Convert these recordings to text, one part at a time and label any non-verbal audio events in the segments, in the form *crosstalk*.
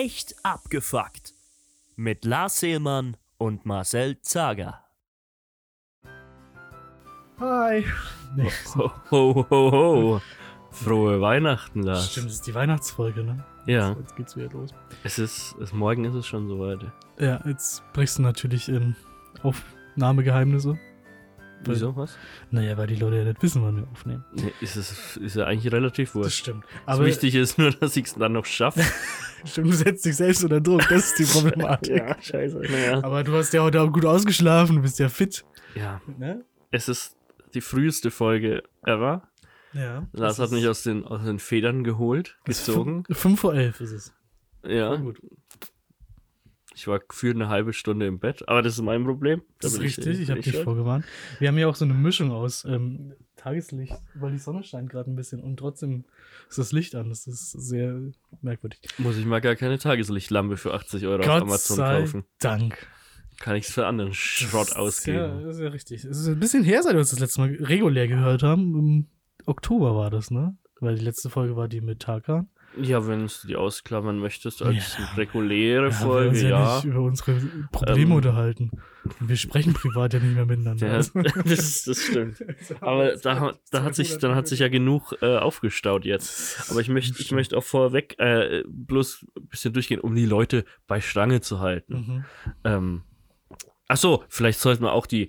Echt abgefuckt. Mit Lars Seelmann und Marcel Zager. Hi. Ho, ho, ho, ho. Frohe Weihnachten, Lars. stimmt, das ist die Weihnachtsfolge, ne? Ja, Jetzt geht's wieder los. es ist, es, morgen ist es schon soweit. Ja, jetzt brichst du natürlich in Aufnahmegeheimnisse. Wieso, was? Naja, weil die Leute ja nicht wissen, wann wir aufnehmen. Nee, ist, es, ist ja eigentlich relativ Das wurscht. stimmt. Das Aber Wichtige ist nur, dass ich es dann noch schaffe. *laughs* stimmt, du setzt dich selbst unter Druck. Das ist die *laughs* Problematik. scheiße. Naja. Aber du hast ja heute auch gut ausgeschlafen, du bist ja fit. Ja, Ne? es ist die früheste Folge ever. Ja. Lars hat mich aus den, aus den Federn geholt, gezogen. 5 vor 11 ist es. Ja, Gut. Ich war gefühlt eine halbe Stunde im Bett, aber das ist mein Problem. Da Das ist richtig, ich, bin habe dich schuld. vorgewarnt. Wir haben ja auch so eine Mischung aus ähm, Tageslicht, weil die Sonne scheint gerade ein bisschen und trotzdem ist das Licht an. Das ist sehr merkwürdig. Muss ich mal gar keine Tageslichtlampe für 80 Euro auf Gott Amazon sei kaufen. Dank. Kann ich es für anderen Schrott ausgeben. Ja, das ist ja richtig. Es ist ein bisschen her, seit wir uns das letzte Mal regulär gehört haben. Im Oktober war das, ne? Weil die letzte Folge war die mit Tarkan. Ja, wenn du die ausklammern möchtest als Ja. reguläre wir Folge, uns ja, ja. nicht über unsere Probleme Ähm, unterhalten. Wir sprechen privat ja nicht mehr miteinander. Der, Also- *laughs* das, das stimmt. Aber da, da hat sich, dann hat sich ja genug äh, aufgestaut jetzt. Aber ich möchte, ich möchte auch vorweg äh, bloß ein bisschen durchgehen, um die Leute bei Stange zu halten. Mhm. Ähm, ach so, vielleicht sollten wir auch die,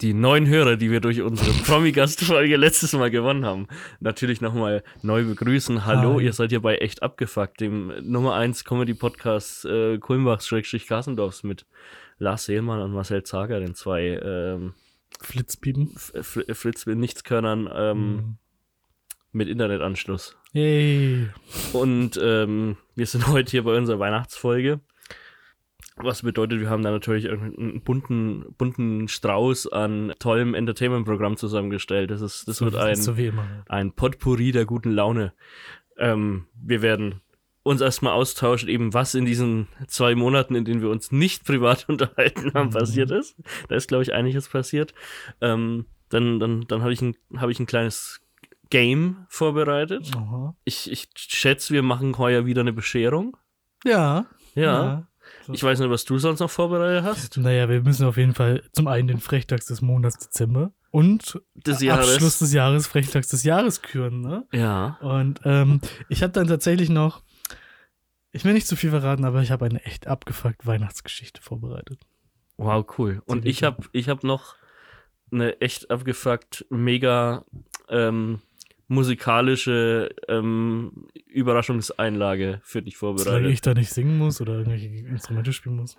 die neuen Hörer, die wir durch unsere *laughs* Promi-Gastfolge letztes Mal gewonnen haben, natürlich nochmal neu begrüßen. Hallo, Hi. ihr seid hier bei Echt Abgefuckt, dem Nummer 1 Comedy-Podcast äh, Kulmbach-Kassendorfs mit Lars Seelmann und Marcel Zager, den zwei ähm, Flitzpiepen. F- F- Fritz mit Nichtskörnern ähm, Mhm. mit Internetanschluss. Yay. Und ähm, wir sind *laughs* heute hier bei unserer Weihnachtsfolge. Was bedeutet, wir haben da natürlich einen bunten, bunten Strauß an tollem Entertainment-Programm zusammengestellt. Das, ist, das So, wird ein, so immer. ein Potpourri der guten Laune. Ähm, wir werden uns erstmal austauschen, eben was in diesen zwei Monaten, in denen wir uns nicht privat *laughs* unterhalten haben, Mhm. passiert ist. Da ist, glaube ich, einiges passiert. Ähm, dann dann, dann habe ich, ein, hab ich ein kleines Game vorbereitet. Aha. Ich, ich schätze, wir machen heuer wieder eine Bescherung. Ja. Ja. Ich weiß nicht, was du sonst noch vorbereitet hast. Naja, wir müssen auf jeden Fall zum einen den Frechtags des Monats Dezember und Des Jahres. Abschluss des Jahres, Frechtags des Jahres küren, ne? Ja. Und ähm, ich habe dann tatsächlich noch, ich will nicht zu viel verraten, aber ich habe eine echt abgefuckt Weihnachtsgeschichte vorbereitet. Wow, cool. Und ich habe ich hab noch eine echt abgefuckt, mega ähm, musikalische ähm, Überraschungseinlage für dich Solange vorbereitet. ich da nicht singen muss oder irgendwelche Instrumente spielen muss.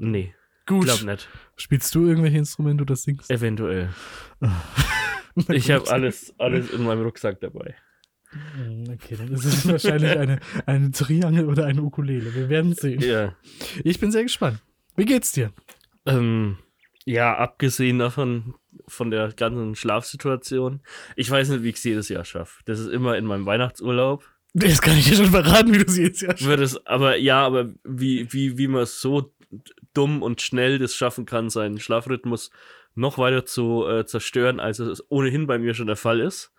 Nee, Gut. glaub nicht. Spielst du irgendwelche Instrumente oder singst? Eventuell. *laughs* Ich habe alles, alles in meinem Rucksack dabei. Hm, Okay, dann ist es wahrscheinlich eine, eine Triangel oder eine Ukulele. Wir werden sehen. Ja. Ich bin sehr gespannt. Wie geht's dir? Ähm, ja, abgesehen davon, von der ganzen Schlafsituation. Ich weiß nicht, wie ich es jedes Jahr schaffe. Das ist immer in meinem Weihnachtsurlaub. Das kann ich dir schon verraten, wie du sie jetzt ja Wird es, aber ja, aber wie, wie, wie man so dumm und schnell das schaffen kann, seinen Schlafrhythmus noch weiter zu äh, zerstören, als es ohnehin bei mir schon der Fall ist.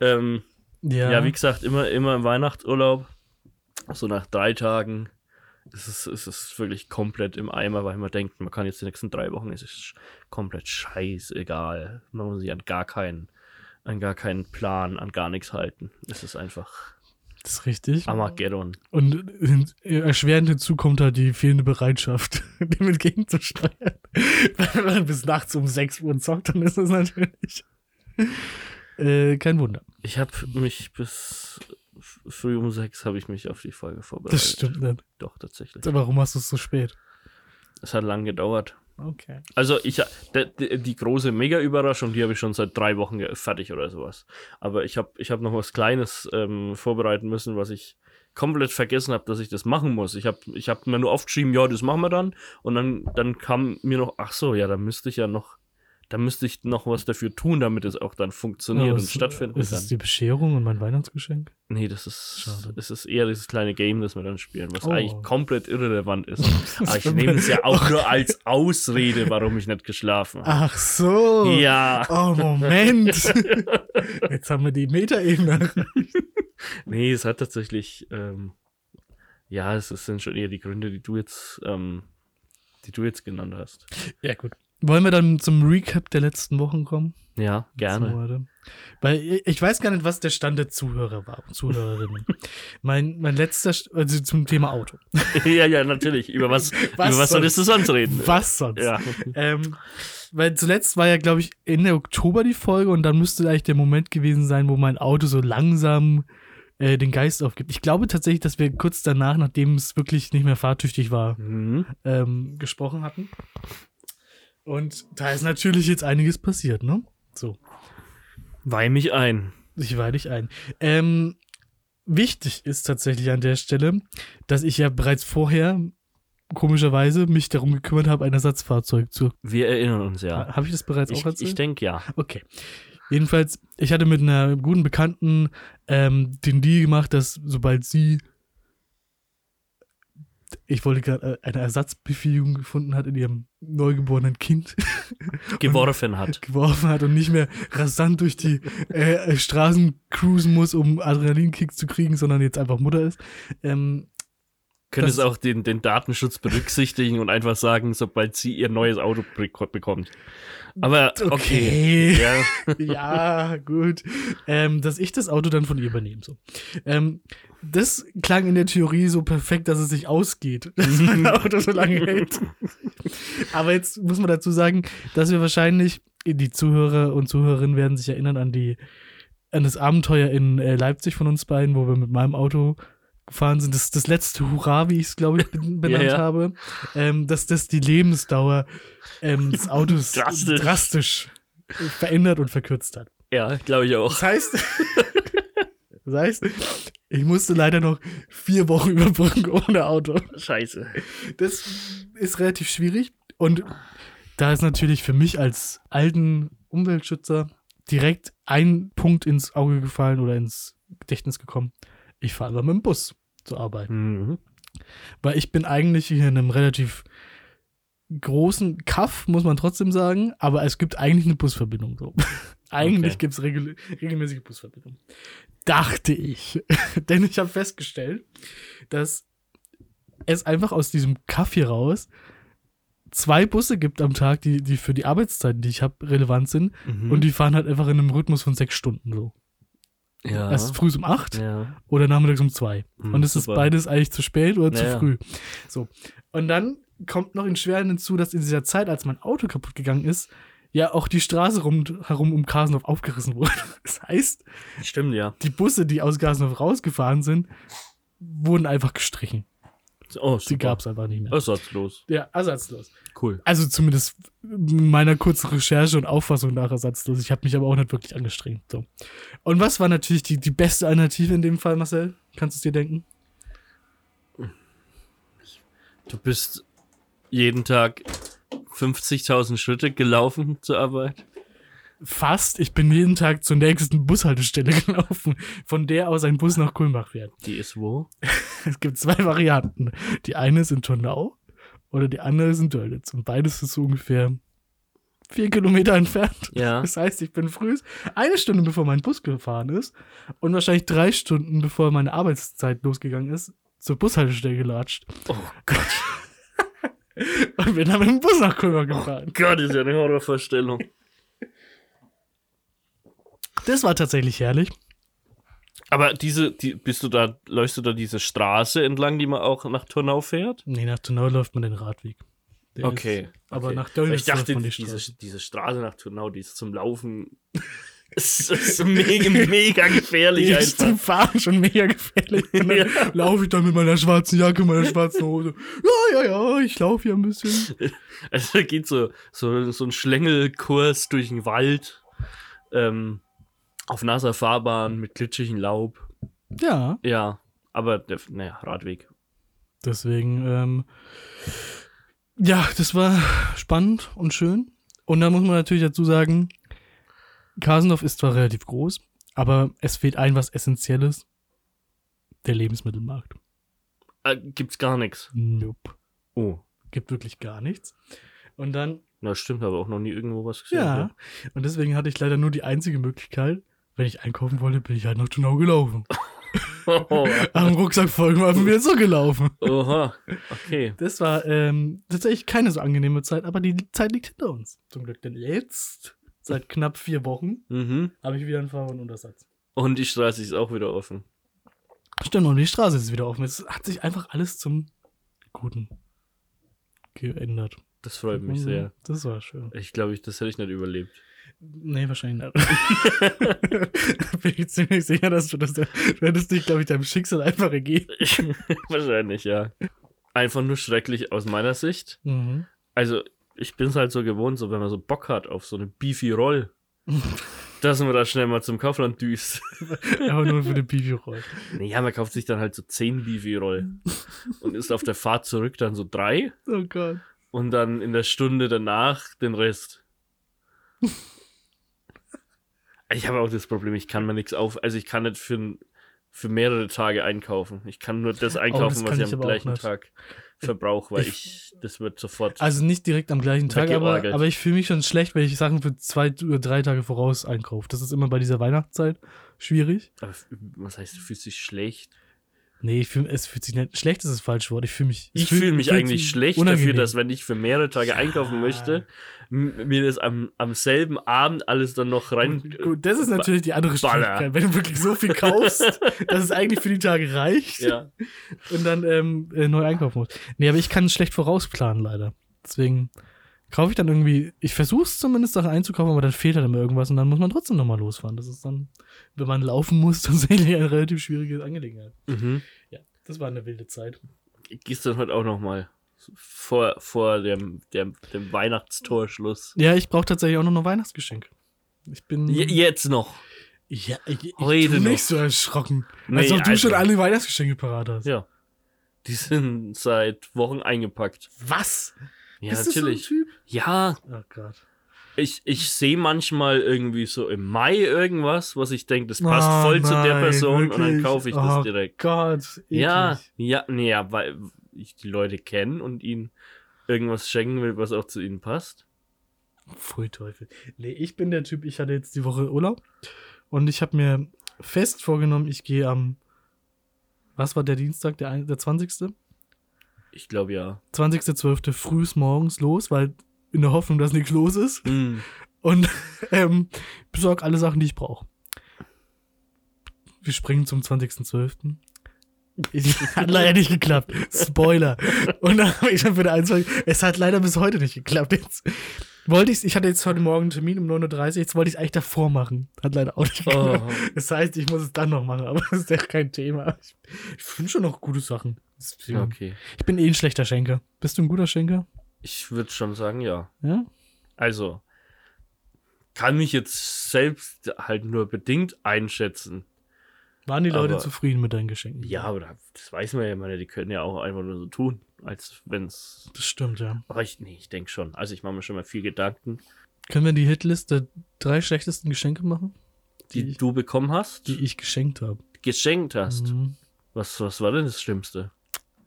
Ähm, Ja, ja. wie gesagt, immer, immer im Weihnachtsurlaub, so nach drei Tagen, ist es, ist es wirklich komplett im Eimer, weil man denkt, man kann jetzt die nächsten drei Wochen, es ist komplett scheißegal. Man muss sich an gar keinen, an gar keinen Plan, an gar nichts halten. Es ist einfach das ist richtig. Armageddon. Und erschwerend hinzu kommt halt die fehlende Bereitschaft, *laughs* dem entgegenzusteuern. *laughs* Wenn man bis nachts um 6 Uhr zockt, dann ist das natürlich äh, kein Wunder. Ich habe mich bis früh um sechs habe ich mich auf die Folge vorbereitet. Das stimmt nicht. Doch, tatsächlich. Warum hast du es so spät? Es hat lang gedauert. Okay. Also ich die, die, große Mega-Überraschung, die habe ich schon seit drei Wochen fertig oder sowas. Aber ich habe ich hab noch was Kleines ähm, vorbereiten müssen, was ich komplett vergessen habe, dass ich das machen muss. Ich habe ich hab mir nur aufgeschrieben, ja, das machen wir dann. Und dann, dann kam mir noch, ach so, ja, da müsste ich ja noch, da müsste ich noch was dafür tun, damit es auch dann funktioniert Ja, und ist- stattfinden Ist kann. es die Bescherung und mein Weihnachtsgeschenk? Nee, das ist, Schade. es ist eher dieses kleine Game, das wir dann spielen, was Oh. eigentlich komplett irrelevant ist. *laughs* Aber ich nehme es ja *laughs* auch nur als Ausrede, warum ich nicht geschlafen habe. Ach so. Ja. Oh, Moment. *laughs* Jetzt haben wir die Metaebene. Nee, es hat tatsächlich ähm, Ja, es es sind schon eher die Gründe, die du jetzt, ähm, die du jetzt genannt hast. Ja, gut. Wollen wir dann zum Recap der letzten Wochen kommen? Ja, gerne. Weil ich- ich weiß gar nicht, was der Stand der Zuhörer war, Zuhörerinnen. *laughs* mein, mein letzter, St- also zum Thema Auto. *laughs* ja, ja, natürlich. Über was, *laughs* Was über was solltest du sonst reden? Was sonst? Ja. Ähm, weil zuletzt war ja, glaube ich, Ende Oktober die Folge und dann müsste eigentlich der Moment gewesen sein, wo mein Auto so langsam äh, den Geist aufgibt. Ich glaube tatsächlich, dass wir kurz danach, nachdem es wirklich nicht mehr fahrtüchtig war, Mhm. ähm, gesprochen hatten. Und da ist natürlich jetzt einiges passiert, ne? So, Weih mich ein. ich weih dich ein. Ähm, wichtig ist tatsächlich an der Stelle, dass ich ja bereits vorher komischerweise mich darum gekümmert habe, ein Ersatzfahrzeug zu. Wir erinnern uns ja. Habe ich das bereits Ich, auch erzählt? ich denke ja. Okay. Jedenfalls, ich hatte mit einer guten Bekannten ähm, den Deal gemacht, dass sobald sie, ich wollte gerade äh, eine Ersatzbefähigung gefunden hat in ihrem neugeborenen Kind, *laughs* Geworfen hat. geworfen hat und nicht mehr rasant durch die äh, äh, Straßen cruisen muss, um Adrenalinkick zu kriegen, sondern jetzt einfach Mutter ist. Ähm, Könntest Das- auch den, den Datenschutz berücksichtigen und einfach sagen, sobald sie ihr neues Auto bek- bekommt. Aber okay. okay. Ja. *laughs* ja, gut. Ähm, dass ich das Auto dann von ihr übernehme. So. Ähm, das klang in der Theorie so perfekt, dass es sich ausgeht, *laughs* dass mein Auto so lange hält. Aber jetzt muss man dazu sagen, dass wir wahrscheinlich, die Zuhörer und Zuhörerinnen werden sich erinnern an die an das Abenteuer in äh, Leipzig von uns beiden, wo wir mit meinem Auto gefahren sind. Das das letzte Hurra, wie ich es, glaube ich, ben- *laughs* benannt Ja, ja. habe. Ähm, dass das die Lebensdauer ähm, des Autos *laughs* Drastisch. drastisch verändert und verkürzt hat. ja, glaube ich auch. Das heißt, *laughs* das heißt, ich musste leider noch vier Wochen überbrücken ohne Auto. Scheiße. Das ist relativ schwierig. Und da ist natürlich für mich als alten Umweltschützer direkt ein Punkt ins Auge gefallen oder ins Gedächtnis gekommen. Ich fahre immer mit dem Bus zur Arbeit. Mhm. Weil ich bin eigentlich hier in einem relativ großen Kaff, muss man trotzdem sagen, aber es gibt eigentlich eine Busverbindung. So. *laughs* eigentlich Okay. gibt es regel regelmäßige Busverbindungen. Dachte ich. *laughs* Denn ich habe festgestellt, dass es einfach aus diesem Kaff hier raus zwei Busse gibt am Tag, die, die für die Arbeitszeiten, die ich habe, relevant sind. Mhm. Und die fahren halt einfach in einem Rhythmus von sechs Stunden so. Ja. Erst früh um acht ja. oder nachmittags um zwei. Hm, und es ist beides eigentlich zu spät oder zu Naja. früh. So. Und dann kommt noch in Schweren hinzu, dass in dieser Zeit, als mein Auto kaputt gegangen ist, ja auch die Straße rum, herum um Kasendorf aufgerissen *laughs* wurde. Das heißt, Stimmt, ja. die Busse, die aus Kasendorf rausgefahren sind, wurden einfach gestrichen. Oh, Die super. gab es einfach nicht mehr. Ersatzlos. Ja, ersatzlos. Cool. Also zumindest meiner kurzen Recherche und Auffassung nach ersatzlos. Ich habe mich aber auch nicht wirklich angestrengt. So. Und was war natürlich die, die beste Alternative in dem Fall, Marcel? Kannst du es dir denken? Du bist jeden Tag 50.000 Schritte gelaufen zur Arbeit. Fast. Ich bin jeden Tag zur nächsten Bushaltestelle *laughs* gelaufen, von der aus ein Bus nach Kulmbach fährt. Die ist wo? *laughs* Es gibt zwei Varianten. Die eine ist in Turnau oder die andere ist in Dörlitz. Und beides ist so ungefähr vier Kilometer entfernt. Ja. *laughs* Das heißt, ich bin früh eine Stunde bevor mein Bus gefahren ist und wahrscheinlich drei Stunden bevor meine Arbeitszeit losgegangen ist, zur Bushaltestelle gelatscht Oh Gott. und bin dann mit dem Bus nach Kulmbach gefahren. Gott, ist ja eine Horrorvorstellung. Das war tatsächlich herrlich. Aber diese, die, bist du da, läufst du da diese Straße entlang, die man auch nach Turnau fährt? Nee, nach Turnau läuft man den Radweg. Okay. Ist, aber okay. nach Dörlitz Ich dachte, läuft man die diese, Straße. diese Straße nach Turnau, die ist zum Laufen. *laughs* ist, ist mega, mega gefährlich Die ist zum. Fahren schon mega gefährlich. *laughs* Und dann Ja. laufe ich da mit meiner schwarzen Jacke, meiner schwarzen Hose. Ja, ja, ja, ich laufe hier ein bisschen. *laughs* Also da geht so, so, so ein Schlängelkurs durch den Wald. Ähm, auf nasser Fahrbahn mit glitschigem Laub. Ja, Ja, aber naja, Radweg. deswegen, ähm, ja, das war spannend und schön. Und da muss man natürlich dazu sagen, Kasendorf ist zwar relativ groß, aber es fehlt ein was Essentielles. Der Lebensmittelmarkt. Äh, gibt's gar nichts. Nope. Oh. Gibt wirklich gar nichts. Und dann Na, stimmt, habe auch noch nie irgendwo was gesehen. Ja. Und deswegen hatte ich leider nur die einzige Möglichkeit, wenn ich einkaufen wollte, bin ich halt nach Turnau gelaufen. *laughs* Oh, Am Rucksack folgen waren wir so gelaufen. oha, okay. Das war ähm, tatsächlich keine so angenehme Zeit, aber die Zeit liegt hinter uns. Zum Glück. Denn jetzt, seit knapp vier Wochen, Mhm. habe ich wieder einen Fahrraduntersatz. Und die Straße ist auch wieder offen. Stimmt, und die Straße ist wieder offen. Es hat sich einfach alles zum Guten geändert. Das freut mich Mhm. sehr. Das war schön. Ich glaube, ich, das hätte ich nicht überlebt. Nee, wahrscheinlich nicht. *laughs* Bin ich ziemlich sicher, dass du das. Du hättest dich, glaube ich, deinem Schicksal einfach ergeben. *laughs* Wahrscheinlich, ja. Einfach nur schrecklich aus meiner Sicht. Mhm. Also, ich bin es halt so gewohnt, so wenn man so Bock hat auf so eine Beefy Roll, *laughs* dass man da schnell mal zum Kaufland düst. Aber nur für den Bibi-Roll. Naja, man kauft sich dann halt so 10 Beefy Roll und ist auf der Fahrt zurück dann so drei Oh Gott. und dann in der Stunde danach den Rest. Ich habe auch das Problem, ich kann mir nichts auf, also ich kann nicht für, für mehrere Tage einkaufen. Ich kann nur das *laughs* einkaufen, kann was ich ich am gleichen. Tag verbrauche, weil Ich- ich, das wird sofort. Also nicht direkt am gleichen Tag, aber, aber ich fühle mich schon schlecht, wenn ich Sachen für zwei oder drei Tage voraus einkaufe. Das ist immer bei dieser Weihnachtszeit schwierig. Aber was heißt, du fühlst dich schlecht? Nee, ich fühl, es fühlt sich nicht. Schlecht ist das falsche Wort. Ich fühle mich. Ich fühl- fühle mich fühlt eigentlich schlecht unangenehm. dafür, dass wenn ich für mehrere Tage einkaufen Ja. möchte, m- mir das am, am selben Abend alles dann noch rein. Gut, das ist natürlich die andere. Schwierigkeit. Wenn du wirklich so viel kaufst, *laughs* dass es eigentlich für die Tage reicht Ja. und dann ähm, äh, neu einkaufen musst. Nee, aber ich kann es schlecht vorausplanen, leider. Deswegen kaufe ich dann irgendwie, ich versuche es zumindest Sachen einzukaufen, aber dann fehlt halt immer irgendwas und dann muss man trotzdem nochmal losfahren. Das ist dann, wenn man laufen muss, *laughs* tatsächlich eine relativ schwierige Angelegenheit. Mhm. Ja, das war eine wilde Zeit. Gehst dann heute auch noch mal vor, vor dem, dem, dem Weihnachtstorschluss. Ja, ich brauche tatsächlich auch noch ein Weihnachtsgeschenk. Ich bin. Je- Jetzt noch. ja, ich, ich Heute tu noch. nicht so erschrocken. Nee, als ob du also- schon alle Weihnachtsgeschenke parat hast. Ja. Die sind seit Wochen eingepackt. Was? Ja, Bist natürlich. du so ein Typ? Ja, Oh Gott. ich, ich sehe manchmal irgendwie so im Mai irgendwas, was ich denke, das passt Oh voll zu der nein, Person und dann wirklich? kaufe ich oh das direkt. Gott. Ja, eklig. ja, nee, ja, weil ich die Leute kenne und ihnen irgendwas schenken will, was auch zu ihnen passt. Pfui Teufel. Nee, ich bin der Typ, ich hatte jetzt die Woche Urlaub und ich habe mir fest vorgenommen, ich gehe am. Was war der Dienstag, der, ein- der 20.? Ich glaube ja. 20.12. frühs morgens los, weil in der Hoffnung, dass nichts los ist. Hm. Und *laughs* ähm, besorg alle Sachen, die ich brauche. Wir springen zum 20.12. *laughs* Hat leider nicht geklappt. Spoiler. Und dann habe ich schon eine Einzug. Es hat leider bis heute nicht geklappt. Jetzt wollte ich ich hatte jetzt heute Morgen einen Termin um 9.30 Uhr, jetzt wollte ich es eigentlich davor machen. Hat leider auch nicht geklappt. Oh. Das heißt, ich muss es dann noch machen, aber *laughs* das ist ja kein Thema. Ich, ich finde schon noch gute Sachen. Deswegen- Okay. Ich bin eh ein schlechter Schenker. Bist du ein guter Schenker? Ich würde schon sagen, ja. Ja? Also, kann mich jetzt selbst halt nur bedingt einschätzen. Waren die Leute Aber- zufrieden mit deinen Geschenken? Ja, aber da- das weiß man ja, meine, die können ja auch einfach nur so tun, als wenn's. Das stimmt, ja. Aber ich, nee, ich denke schon. Also ich mache mir schon mal viel Gedanken, Können wir die Hitliste drei schlechtesten Geschenke machen, die, Die- du bekommen hast, die ich geschenkt habe? geschenkt hast. Mhm. Was, was war denn das Schlimmste?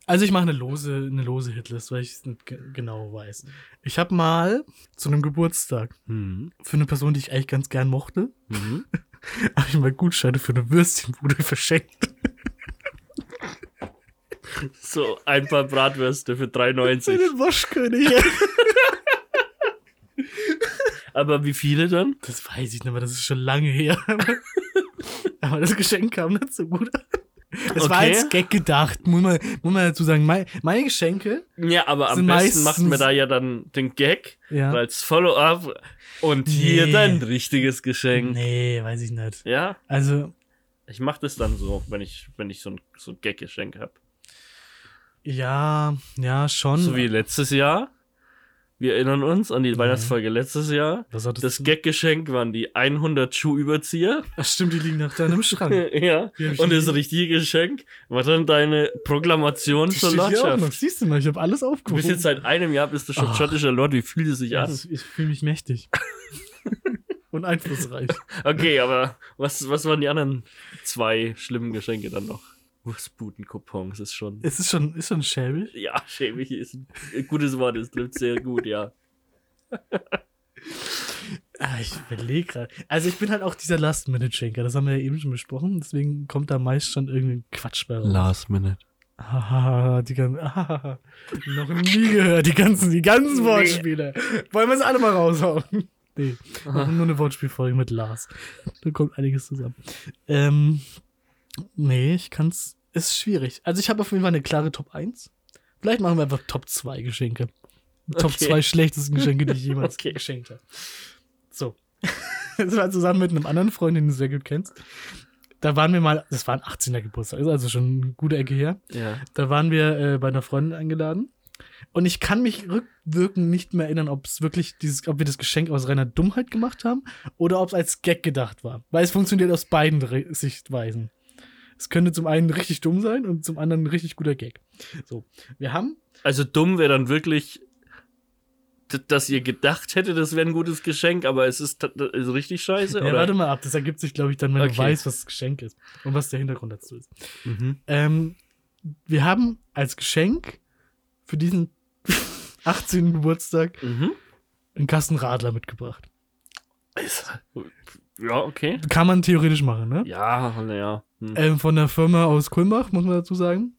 Also ich mache eine lose, eine lose Hitlist, weil ich es nicht ge genau weiß. Ich habe mal zu einem Geburtstag Mhm. für eine Person, die ich eigentlich ganz gern mochte, Mhm. *laughs* habe ich mal Gutscheine für eine Würstchenbude verschenkt. *laughs* So ein paar Bratwürste für Für 3,90. den Waschkönig. *laughs* Aber wie viele dann? Das weiß ich nicht mehr, das ist schon lange her. Aber das Geschenk kam nicht so gut an. Es war Okay. als Gag gedacht, muss man, muss man dazu sagen. Meine, meine Geschenke, Ja, aber am besten macht man da ja dann den Gag ja. als Follow-up und hier Nee. dein richtiges Geschenk. Nee, weiß ich nicht. Ja, Also, ich mach das dann so, wenn ich, wenn ich so ein, so ein Gag-Geschenk habe. ja, ja, schon. So wie letztes Jahr. Wir erinnern uns an die Weihnachtsfolge letztes Jahr. Was Das du? Gag-Geschenk waren die 100 Schuhüberzieher. Ach, stimmt, die liegen nach deinem *laughs* Schrank. ja. Und das richtige Geschenk war dann deine Proklamation Die zur. Lordschaft. Siehst du mal, ich habe alles aufgehoben. bist jetzt seit einem Jahr bist du schon Ach. schottischer Lord. Wie fühlt es sich ja, an? das- ich fühle mich mächtig. *laughs* Und einflussreich. Okay, aber was, was waren die anderen zwei schlimmen Geschenke dann noch? Wurstbuden-Coupons ist schon. Es ist schon, ist schon schäbig. Ja, schäbig ist ein gutes Wort, es trifft sehr gut, ja. Ah, ich überlege gerade. Also ich bin halt auch dieser Last-Minute-Schenker, das haben wir ja eben schon besprochen, deswegen kommt da meist schon irgendwie Quatsch bei raus. Last Minute. Ah, die ganzen, ah, noch nie gehört, die ganzen, die ganzen Nee. Wortspiele. Wollen wir es alle mal raushauen? Nee, machen nur eine Wortspielfolge mit Lars. Da kommt einiges zusammen. Ähm, nee, ich kann's, ist schwierig. Also ich habe auf jeden Fall eine klare Top 1. Vielleicht machen wir einfach Top 2 Geschenke. Top Okay. 2 schlechtesten Geschenke, die ich jemals *laughs* Okay. geschenkt habe. So. *laughs* Das war zusammen mit einem anderen Freund, den du sehr gut kennst. Da waren wir mal, das war ein 18er Geburtstag, ist also schon eine gute Ecke her. Ja. Da waren wir äh, bei einer Freundin eingeladen. Und ich kann mich rückwirkend nicht mehr erinnern, ob es wirklich dieses, ob wir das Geschenk aus reiner Dummheit gemacht haben oder ob es als Gag gedacht war. Weil es funktioniert aus beiden Sichtweisen. Es könnte zum einen richtig dumm sein und zum anderen ein richtig guter Gag. So, wir haben Also dumm wäre dann wirklich, dass ihr gedacht hättet, das wäre ein gutes Geschenk, aber es ist, ist richtig scheiße. Ja, oder? warte mal ab, das ergibt sich, glaube ich, dann, wenn du Okay. weißt, was das Geschenk ist und was der Hintergrund dazu ist. Mhm. Ähm, wir haben als Geschenk für diesen *laughs* 18. Geburtstag Mhm. einen Kasten Radler mitgebracht. Ja, okay. Kann man theoretisch machen, ne? Ja, naja. Hm. Ähm, von der Firma aus Kulmbach, muss man dazu sagen.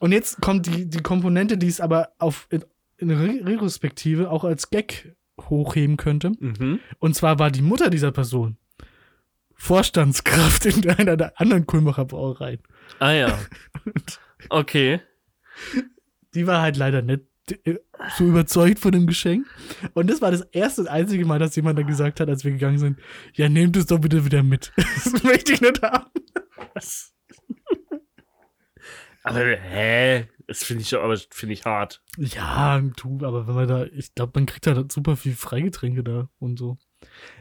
Und jetzt kommt die, die Komponente, die es aber auf, in, in Re Retrospektive auch als Gag hochheben könnte. Mhm. Und zwar war die Mutter dieser Person Vorstandskraft *laughs* in einer der anderen Kulmbacher Brauereien. Ah ja. *laughs* Okay. Die war halt leider nicht so überzeugt von dem Geschenk. Und das war das erste und einzige Mal, dass jemand dann gesagt hat, als wir gegangen sind, ja, nehmt es doch bitte wieder mit. *laughs* Das möchte ich nicht haben. Was? Aber hä? Das finde ich aber finde ich hart. Ja, du, aber wenn man da, ich glaube, man kriegt da super viel Freigetränke da und so.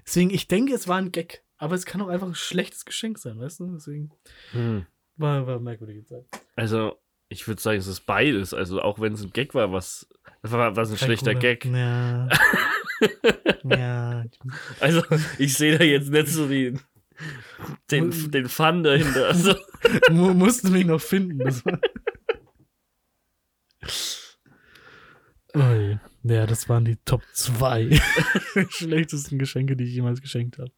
Deswegen, ich denke, es war ein Gag. Aber es kann auch einfach ein schlechtes Geschenk sein, weißt du? Deswegen Hm. war, war eine merkwürdige Zeit. Also, ich würde sagen, es ist beides. Also, auch wenn es ein Gag war, was, war was ein Kein schlechter cooler- Gag. Ja. *laughs* ja. Also, ich sehe da jetzt nicht so die, den, den Fun dahinter. Also, *laughs* Mu mussten mich noch finden. Das war Ui. Ja, das waren die Top 2 *laughs* schlechtesten Geschenke, die ich jemals geschenkt habe.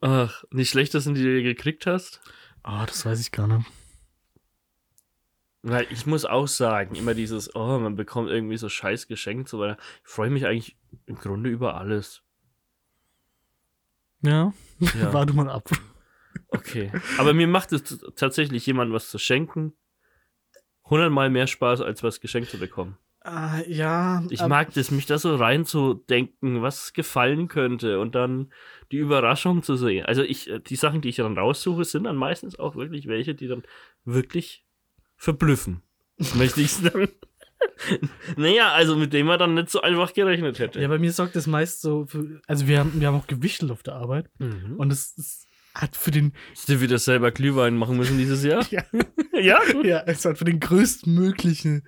ach, die schlechtesten, die du gekriegt hast? Ah, das weiß ich gar nicht. Weil ich muss auch sagen, immer dieses, oh, man bekommt irgendwie so scheiß geschenkt, so weiter. Ich freue mich eigentlich im Grunde über alles. Ja, Ja. *laughs* warte mal ab. Okay. Aber mir macht es tatsächlich jemandem was zu schenken hundertmal mehr Spaß, als was geschenkt zu bekommen. Ah, ja. Ich mag das, mich da so reinzudenken, was gefallen könnte und dann die Überraschung zu sehen. Also ich, äh, die Sachen, die ich dann raussuche, sind dann meistens auch wirklich welche, die dann wirklich verblüffen. *laughs* Möchte ich sagen. naja, also mit dem man dann nicht so einfach gerechnet hätte. Ja, bei mir sorgt das meist so für, also wir haben, wir haben auch gewichtelt auf der Arbeit Mhm. und es, es hat für den, Hast du wieder selber Glühwein machen müssen dieses Jahr? *laughs* ja, ja? ja, es hat für den größtmöglichen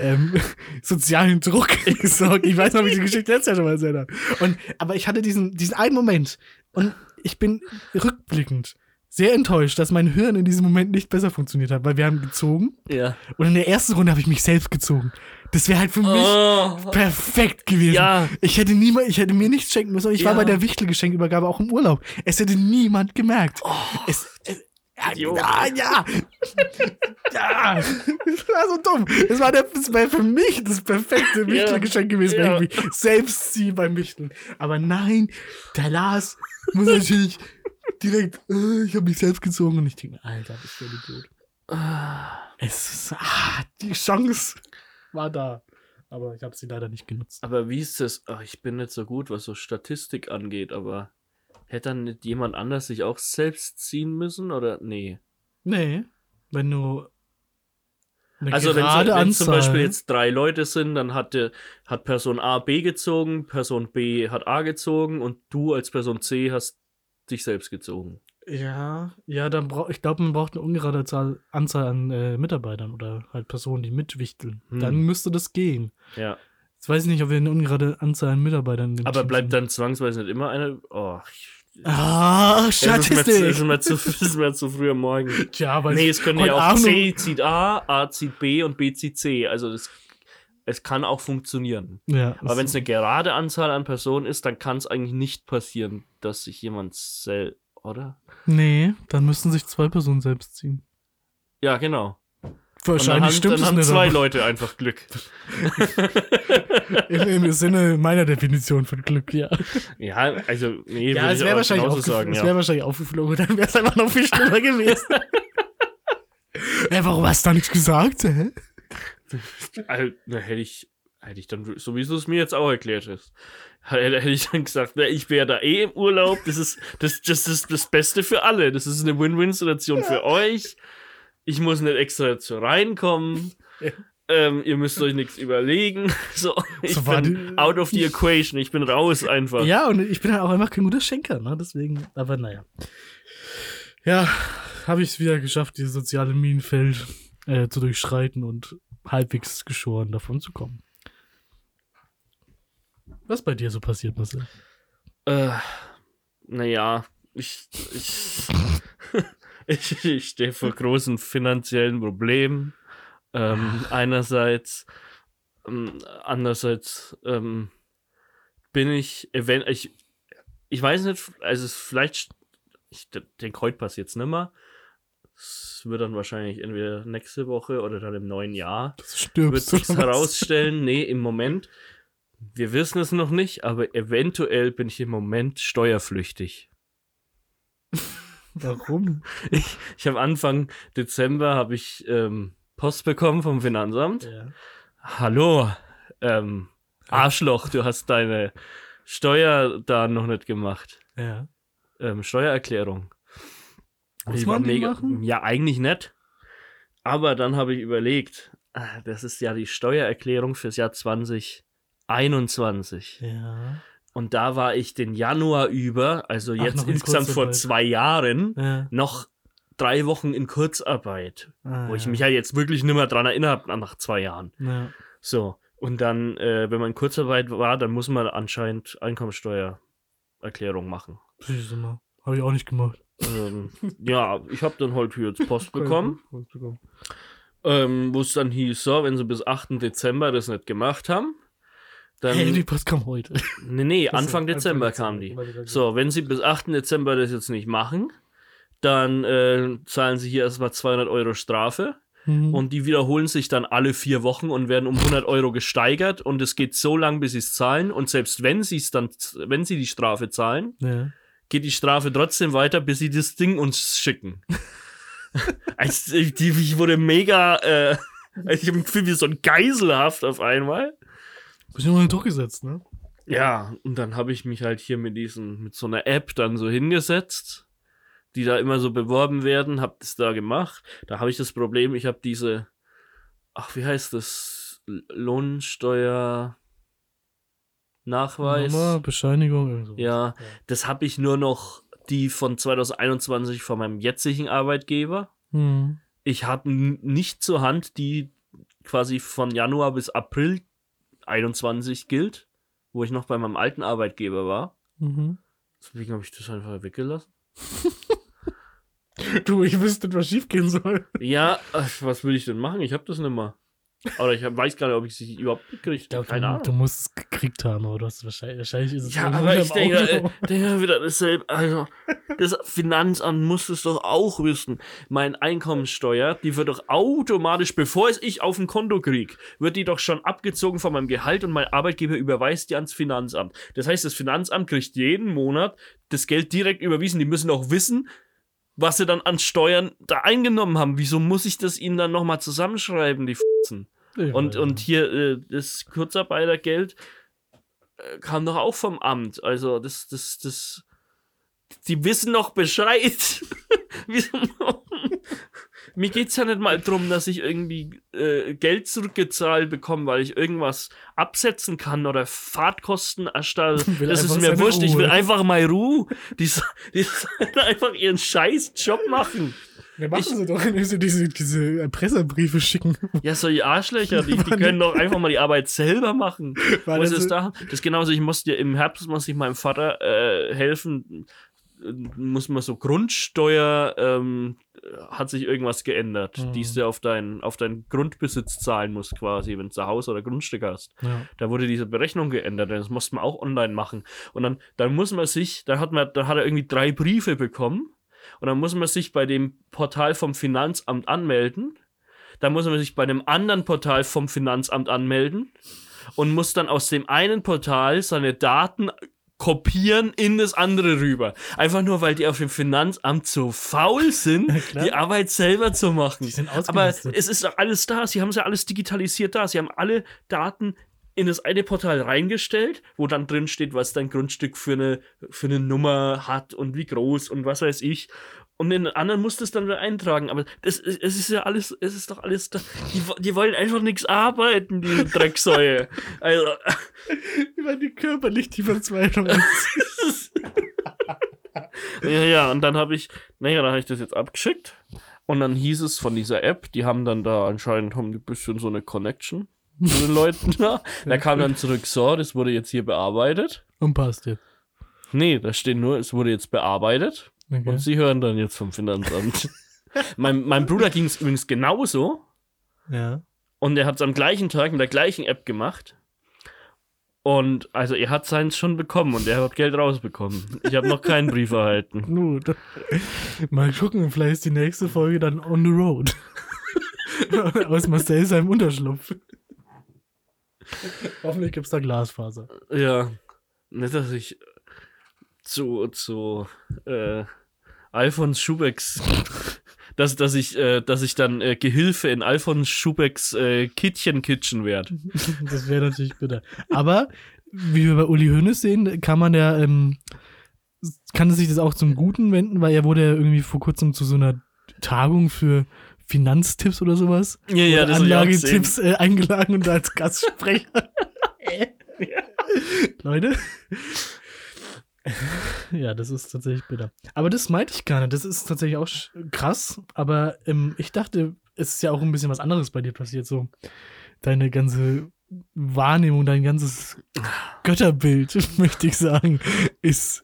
ähm, sozialen Druck *laughs* gesorgt. Ich weiß noch, wie ich die Geschichte letztes Jahr schon mal erzählt habe. Und, aber ich hatte diesen, diesen einen Moment und ich bin rückblickend sehr enttäuscht, dass mein Hirn in diesem Moment nicht besser funktioniert hat, weil wir haben gezogen Ja. und in der ersten Runde habe ich mich selbst gezogen. Das wäre halt für mich Oh, perfekt gewesen. Ja. Ich hätte niemand, ich hätte mir nichts schenken müssen. Ich war Ja. bei der Wichtelgeschenkübergabe auch im Urlaub. Es hätte niemand gemerkt. es, es, ja, ja, ja. *laughs* ja. Das war so dumm. Das war, der, das war für mich das perfekte Wichtelgeschenk gewesen, Ja. ich mich selbst ziehe beim Wichteln. Aber nein, der Lars muss natürlich direkt, äh, ich habe mich selbst gezogen und ich denke, Alter, bist du ein Idiot. Es ist, ah, die Chance war da. Aber ich habe sie leider nicht genutzt. Aber wie ist das? Ach, ich bin nicht so gut, was so Statistik angeht, aber hätte dann nicht jemand anders sich auch selbst ziehen müssen oder nee? Nee, wenn du eine Also wenn, so, wenn zum Beispiel jetzt drei Leute sind, dann hat, der, hat Person A B gezogen, Person B hat A gezogen und du als Person C hast dich selbst gezogen. ja, ja, dann braucht ich glaube, man braucht eine ungerade Zahl, Anzahl an äh, Mitarbeitern oder halt Personen, die mitwichteln. Hm. Dann müsste das gehen. Ja. Jetzt weiß ich nicht, ob wir eine ungerade Anzahl an Mitarbeitern Aber Team bleibt sind. dann zwangsweise nicht immer eine. Oh, Ah, Statistik! ist mir zu, ist mir zu früh am Morgen. Tja, aber Nee, es könnte ja auch C zieht A, A zieht B und B zieht C. Also das es kann auch funktionieren. Ja, Aber wenn es eine gerade Anzahl an Personen ist, dann kann es eigentlich nicht passieren, dass sich jemand sel oder? Nee, dann müssten sich zwei Personen selbst ziehen. Ja, genau. Wahrscheinlich dann, stimmt haben, dann es haben nicht. zwei aber Leute einfach Glück. *laughs* Im, Im Sinne meiner Definition von Glück, ja. Ja, also, nee, Ja, es wäre auch wahrscheinlich, aufgef sagen, es ja. wär wahrscheinlich aufgeflogen, dann wäre es einfach noch viel schlimmer gewesen. *laughs* Ey, warum hast du da nichts gesagt, hä? *laughs* Also, na, hätte ich, hätte ich dann, so wie du es mir jetzt auch erklärt hast, hätte, ich dann gesagt, na, ich wäre da eh im Urlaub, das ist das, das ist das Beste für alle. Das ist eine Win-Win-Situation für euch. Ich muss nicht extra dazu reinkommen. Ja. Ähm, ihr müsst euch nichts überlegen. *laughs* So, ich So bin out of the equation. Ich bin raus einfach. Ja, und ich bin halt auch einfach kein guter Schenker, ne? Deswegen, aber naja. Ja, habe ich es wieder geschafft, dieses soziale Minenfeld äh, zu durchschreiten und halbwegs geschoren davon zu kommen. Was bei dir so passiert, Marcel? Äh, naja, ich, ich, *laughs* ich, ich stehe vor großen finanziellen Problemen. Ähm, einerseits, ähm, andererseits ähm, bin ich, event ich, ich weiß nicht, also vielleicht, ich denke, heute passiert es nimmer. Es wird dann wahrscheinlich entweder nächste Woche oder dann im neuen Jahr Das wird sich herausstellen, nee, im Moment, wir wissen es noch nicht, aber eventuell bin ich im Moment steuerflüchtig. Warum? *laughs* Ich, ich habe Anfang Dezember habe ich ähm, Post bekommen vom Finanzamt. Ja. Hallo, ähm, Arschloch, du hast deine Steuer da noch nicht gemacht. Ja. Ähm, Steuererklärung. Muss Ich war man die mega- machen? Ja, eigentlich nicht. Aber dann habe ich überlegt, ah, das ist ja die Steuererklärung fürs Jahr 2021. Ja. Und da war ich den Januar über, also Ach, jetzt insgesamt vor zwei Jahren, Ja. noch drei Wochen in Kurzarbeit. Ah, Wo ich ja. mich ja jetzt wirklich nicht mehr dran erinnert habe nach zwei Jahren. Ja. So. Und dann, äh, wenn man in Kurzarbeit war, dann muss man anscheinend Einkommensteuererklärung machen. Siehst du mal. Habe ich auch nicht gemacht. Ähm, ja, ich habe dann heute jetzt *laughs* Post bekommen, ähm, wo es dann hieß, so, wenn sie bis 8. Dezember das nicht gemacht haben, dann. Hey, die Post kam heute. nee, nee, Anfang Dezember kam die. So, wenn sie bis 8. Dezember das jetzt nicht machen, dann äh, zahlen sie hier erstmal 200 Euro Strafe. Mhm. Und die wiederholen sich dann alle vier Wochen und werden um 100 Euro gesteigert. Und es geht so lang, bis sie es zahlen. Und selbst wenn sie es dann, wenn sie die Strafe zahlen, ja. Geht die Strafe trotzdem weiter, bis sie das Ding uns schicken. *laughs* also, ich, ich wurde mega, äh, *laughs* ich habe ein Gefühl wie so ein Geiselhaft auf einmal. Bist du immer unter Druck gesetzt, ne? Ja, und dann habe ich mich halt hier mit diesen, mit so einer App dann so hingesetzt, die da immer so beworben werden, habe das da gemacht. Da habe ich das Problem, ich habe diese, ach, wie heißt das? Lohnsteuer Nachweis. Nummer, Bescheinigung, irgend sowas. Ja, das habe ich nur noch die von 2021 von meinem jetzigen Arbeitgeber. Mhm. Ich habe nicht zur Hand die quasi von Januar bis April 21 gilt, wo ich noch bei meinem alten Arbeitgeber war. Mhm. Deswegen habe ich das einfach weggelassen. *laughs* Du, ich wüsste, was schief gehen soll. Ja, was will ich denn machen? Ich habe das nicht mehr. Oder ich weiß gar nicht, ob ich sie überhaupt gekriegt habe. Keine du, Ahnung. du musst es gekriegt haben, aber du hast wahrscheinlich, wahrscheinlich ist es Ja, aber ich denke, äh, denke wieder dasselbe. Also, das Finanzamt muss es doch auch wissen. Mein Einkommensteuer, die wird doch automatisch, bevor es ich auf ein Konto krieg, wird die doch schon abgezogen von meinem Gehalt und mein Arbeitgeber überweist die ans Finanzamt. Das heißt, das Finanzamt kriegt jeden Monat das Geld direkt überwiesen. Die müssen auch wissen, was sie dann an Steuern da eingenommen haben. Wieso muss ich das ihnen dann nochmal zusammenschreiben, die F***en? Ja, Und, ja. und hier äh, das Kurzarbeitergeld äh, kam doch auch vom Amt. Also das, das, das. Die wissen doch Bescheid. *laughs* *laughs* Mir geht's ja nicht mal drum, dass ich irgendwie äh, Geld zurückgezahlt bekomme, weil ich irgendwas absetzen kann oder Fahrtkosten erstatten. *laughs* Will Das ist mir wurscht. Ich will Ruhe. einfach mal Ruhe. Die, die sollen einfach ihren scheiß Job machen. Ja, machen ich- sie doch, indem sie diese, diese Erpresserbriefe schicken. Ja, so die Arschlöcher, die, die können doch einfach mal die Arbeit selber machen. *laughs* Was das ist da? Das ist genauso, ich musste im Herbst muss ich meinem Vater äh, helfen, muss man so Grundsteuer, ähm, hat sich irgendwas geändert, Mhm. die du auf deinen auf deinen Grundbesitz zahlen musst quasi, wenn du ein Haus oder Grundstück hast. Ja. Da wurde diese Berechnung geändert, das musste man auch online machen. Und dann, dann muss man sich, da hat man, da hat er irgendwie drei Briefe bekommen und dann muss man sich bei dem Portal vom Finanzamt anmelden. Dann muss man sich bei einem anderen Portal vom Finanzamt anmelden und muss dann aus dem einen Portal seine Daten kopieren in das andere rüber. Einfach nur, weil die auf dem Finanzamt so faul sind, Ja, die Arbeit selber zu machen. Aber es ist doch alles da. Sie haben es ja alles digitalisiert da. Sie haben alle Daten in das eine Portal reingestellt, wo dann drin steht, was dein Grundstück für eine, für eine Nummer hat und wie groß und was weiß ich. Und in den anderen musst du es dann wieder eintragen. Aber das, ist- es ist ja alles, es ist doch alles da. Die, die wollen einfach nichts arbeiten, die Drecksäue. *laughs* Also, Ich meine, die körperlich die Verzweiflung. *laughs* ja, ja, und dann habe ich, naja, dann habe ich das jetzt abgeschickt. Und dann hieß es von dieser App, die haben dann da anscheinend haben die ein bisschen so eine Connection zu den Leuten da. Da kam dann zurück, so, das wurde jetzt hier bearbeitet. Und passt jetzt. Nee, da steht nur, es wurde jetzt bearbeitet. Okay. Und sie hören dann jetzt vom Finanzamt. *laughs* mein, mein Bruder ging es übrigens genauso. Ja. Und er hat es am gleichen Tag mit der gleichen App gemacht. Und also er hat seins schon bekommen und er hat Geld rausbekommen. Ich habe noch keinen Brief erhalten. *laughs* Gut. Mal gucken, vielleicht ist die nächste Folge dann on the road. *laughs* Aus Marcel seinem Unterschlupf. *laughs* Hoffentlich gibt's da Glasfaser. Ja. Nicht, dass ich zu, zu äh, Alfons Schubecks, *laughs* dass, dass ich, äh, dass ich dann äh, Gehilfe in Alfons Schubecks äh, Kittchen Kitchen werde. *laughs* Das wäre natürlich bitter. Aber wie wir bei Uli Hoeneß sehen, kann man ja, ähm, kann es sich das auch zum Guten wenden, weil er wurde ja irgendwie vor kurzem zu so einer Tagung für Finanztipps oder sowas. Ja, ja, oder Anlagetipps äh, eingeladen und da als Gastsprecher. *laughs* *laughs* Leute. Ja, das ist tatsächlich bitter. Aber das meinte ich gar nicht. Das ist tatsächlich auch krass. Aber ähm, ich dachte, es ist ja auch ein bisschen was anderes bei dir passiert. So deine ganze Wahrnehmung, dein ganzes Götterbild, *laughs* möchte ich sagen, ist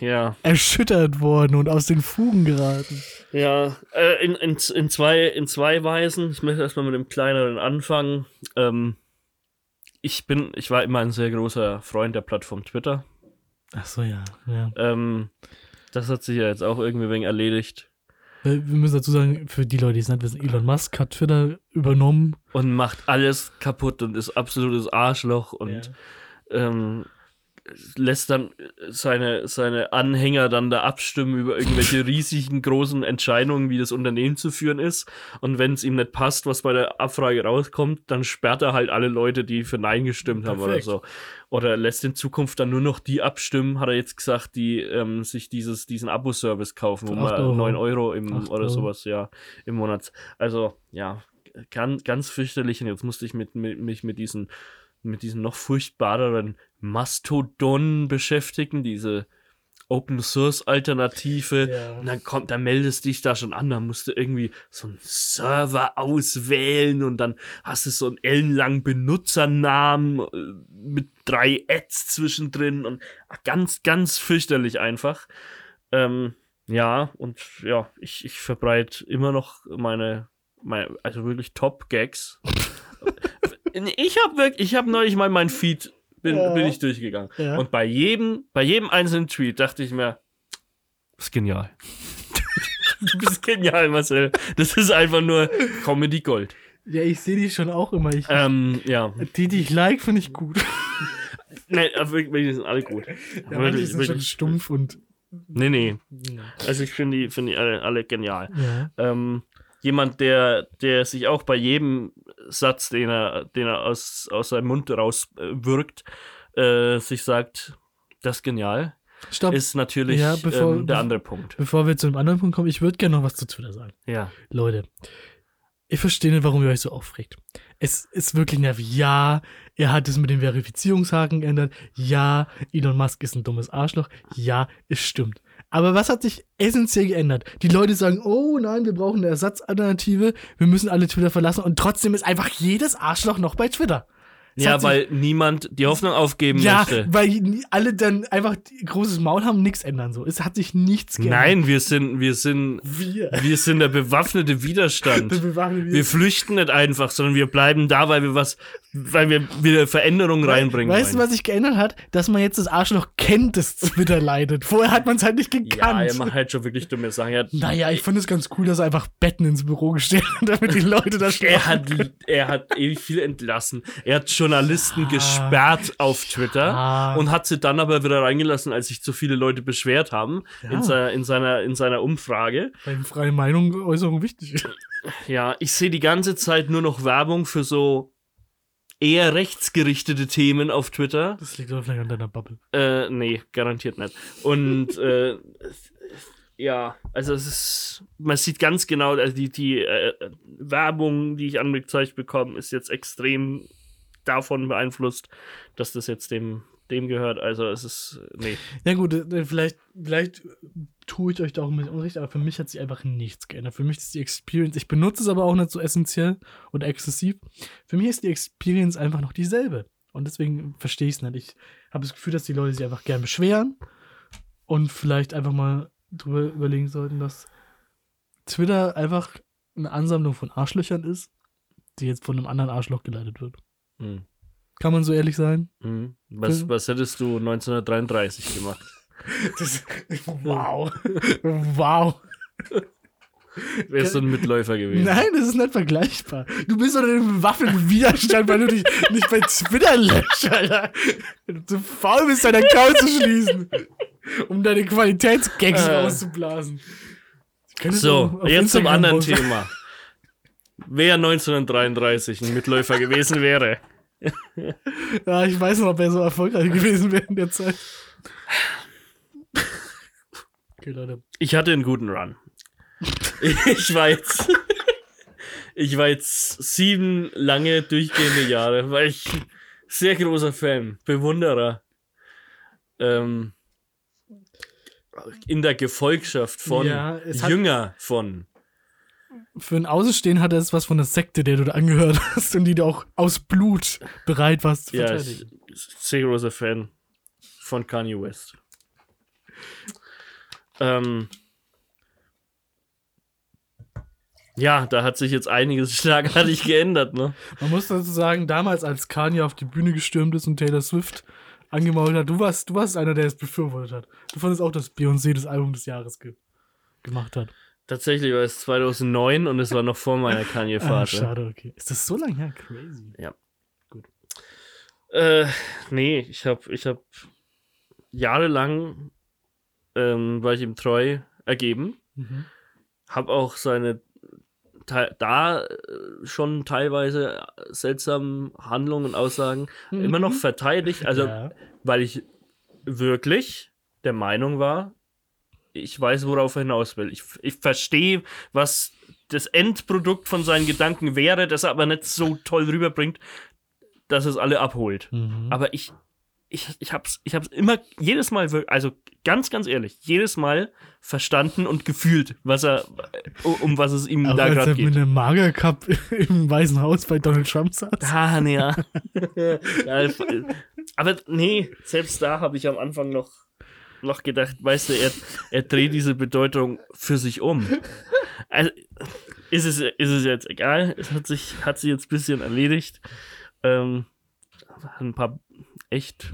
Ja. erschüttert worden und aus den Fugen geraten. Ja, äh, in, in, in, zwei, in zwei Weisen. Ich möchte erstmal mit dem kleineren anfangen. Ähm, ich bin, ich war immer ein sehr großer Freund der Plattform Twitter. Ach so, ja. ja. Ähm, das hat sich ja jetzt auch irgendwie wenig erledigt. Wir müssen dazu sagen, für die Leute, die es nicht wissen, Elon Musk hat Twitter übernommen. Und macht alles kaputt und ist absolutes Arschloch und ähm, lässt dann seine, seine Anhänger dann da abstimmen über irgendwelche *laughs* riesigen großen Entscheidungen, wie das Unternehmen zu führen ist. Und wenn es ihm nicht passt, was bei der Abfrage rauskommt, dann sperrt er halt alle Leute, die für Nein gestimmt haben oder Perfekt. so. Oder lässt in Zukunft dann nur noch die abstimmen, hat er jetzt gesagt, die ähm, sich dieses, diesen Abo-Service kaufen, wo man Euro. 9 Euro im, Acht oder Euro. sowas, ja, im Monat. Also, ja, ganz, ganz fürchterlich. Und jetzt musste ich mit, mit, mich mit diesen, mit diesen noch furchtbareren Mastodon beschäftigen, diese Open Source Alternative. Ja. Und dann kommt, dann meldest dich da schon an, dann musst du irgendwie so einen Server auswählen und dann hast du so einen ellenlangen Benutzernamen äh, mit drei Ads zwischendrin und ach, ganz, ganz fürchterlich einfach. Ähm, ja, und ja, ich, ich verbreite immer noch meine, meine also wirklich Top-Gags. *laughs* ich habe wirklich, ich habe neulich mal mein Feed, bin, Ja. bin ich durchgegangen. Ja. Und bei jedem, bei jedem einzelnen Tweet dachte ich mir, das ist genial. *laughs* du bist genial, Marcel. Das ist einfach nur Comedy Gold. Ja, ich sehe die schon auch immer. Ich, Ähm, ja. die, die ich like, finde ich gut. *laughs* Nee, aber wirklich, die sind alle gut. Ja, Wirklich, sind schon wirklich. stumpf und. Nee, nee. Also ich finde die, finde die alle, alle genial. Ja. Ähm, jemand, der, der sich auch bei jedem Satz, den er, den er aus, aus seinem Mund raus äh, wirkt, äh, sich sagt, das ist genial, Stopp. ist natürlich Ja, bevor- ähm, der andere Punkt. Bevor wir zu einem anderen Punkt kommen, ich würde gerne noch was zu Twitter sagen. Ja. Leute, ich verstehe nicht, warum ihr euch so aufregt. Es ist wirklich nervig. Ja, er hat es mit dem Verifizierungshaken geändert. Ja, Elon Musk ist ein dummes Arschloch. Ja, es stimmt. Aber was hat sich essentiell geändert? Die Leute sagen, oh nein, wir brauchen eine Ersatzalternative. Wir müssen alle Twitter verlassen. Und trotzdem ist einfach jedes Arschloch noch bei Twitter. Es Ja, weil niemand die Hoffnung aufgeben Ja, möchte. weil die- alle dann einfach großes Maul haben, nichts ändern. So. Es hat sich nichts geändert. Nein, wir sind, wir sind, Wir. wir sind der bewaffnete *laughs* Widerstand. Wir waren Wir flüchten nicht einfach, sondern wir bleiben da, weil wir was, weil wir wieder Veränderung reinbringen Weißt du, was sich geändert hat? Dass man jetzt das Arschloch kennt, das Twitter leidet. Vorher hat man es halt nicht Ja, gekannt. er macht halt schon wirklich dumme Sachen. Er hat, naja, ich finde es ganz cool, dass er einfach Betten ins Büro gestellt hat, damit die Leute da er schlafen. hat, er hat ewig viel entlassen. Er hat Journalisten gesperrt auf Twitter Ah. und hat sie dann aber wieder reingelassen, als sich zu viele Leute beschwert haben Ja. in, seiner, in, seiner, in seiner Umfrage. Weil freie Meinung, Äußerung wichtig ist. Ja, ich sehe die ganze Zeit nur noch Werbung für so eher rechtsgerichtete Themen auf Twitter. Das liegt aber vielleicht an deiner Bubble. Äh, nee, garantiert nicht. Und äh, ja, also es ist, man sieht ganz genau, also die, die äh, Werbung, die ich angezeigt bekomme, ist jetzt extrem davon beeinflusst, dass das jetzt dem, dem gehört. Also es ist, nee. Ja gut, äh, vielleicht, vielleicht tue ich euch da auch ein bisschen Unrecht, aber für mich hat sich einfach nichts geändert. Für mich ist die Experience, ich benutze es aber auch nicht so essentiell und exzessiv. Für mich ist die Experience einfach noch dieselbe. Und deswegen verstehe ich es nicht. Ich habe das Gefühl, dass die Leute sich einfach gern beschweren und vielleicht einfach mal drüber überlegen sollten, dass Twitter einfach eine Ansammlung von Arschlöchern ist, die jetzt von einem anderen Arschloch geleitet wird. Hm. Kann man so ehrlich sein? Hm. Was, was hättest du 1933 gemacht? *laughs* Das, wow. wow. Wärst du ein Mitläufer gewesen? Nein, das ist nicht vergleichbar. Du bist unter dem bewaffneten Widerstand, weil du dich nicht bei Twitter löscht, Alter. Wenn du zu faul bist, deinen Account zu schließen, um deine Qualitätsgags Äh. du So, jetzt zum Instagram anderen posten. Thema. Wer 1933 ein Mitläufer gewesen wäre. Ja, ich weiß noch, ob er so erfolgreich gewesen wäre in der Zeit. Okay, Leute. Ich hatte einen guten Run. Ich war jetzt. Ich war jetzt sieben lange durchgehende Jahre, weil ich sehr großer Fan, Bewunderer ähm, in der Gefolgschaft von Ja, es hat- Jünger von. Für ein Außenstehen hat es was von der Sekte, der du da angehört *laughs* hast und die du auch aus Blut bereit warst zu Ja, ich, verteidigen. sehr großer Fan von Kanye West. Ähm, ja, da hat sich jetzt einiges *laughs* schlagartig geändert, ne? Man muss dazu sagen, damals, als Kanye auf die Bühne gestürmt ist und Taylor Swift angemault hat, du warst, du warst einer, der es befürwortet hat. Du fandest auch, dass Beyoncé das Album des Jahres ge gemacht hat. Tatsächlich war es 2009 und es war noch vor meiner *laughs* Ah, Kanye-Phase. schade, okay. Ist das so lange her? Crazy. äh, nee, ich hab, ich hab jahrelang ähm, war ich ihm treu ergeben. Mhm. Hab auch seine da äh, schon teilweise seltsamen Handlungen und Aussagen immer noch verteidigt. Also, Mhm. ja. weil ich wirklich der Meinung war, ich weiß, worauf er hinaus will. Ich, ich verstehe, was das Endprodukt von seinen Gedanken wäre, das er aber nicht so toll rüberbringt, dass es alle abholt. Mhm. Aber ich, ich, ich hab's, ich hab's immer, jedes Mal, also ganz, ganz ehrlich, jedes Mal verstanden und gefühlt, was er, um was es ihm Auch da gerade er mit geht. einem Mager Cup *laughs* im Weißen Haus bei Donald Trump saß. Ah, nee, ja. *laughs* Aber nee, selbst da habe ich am Anfang noch, noch gedacht, weißt du, er, er dreht diese Bedeutung für sich um. Also, ist es, ist es jetzt egal, es hat sich, hat sich jetzt ein bisschen erledigt. Ähm, ein paar echt,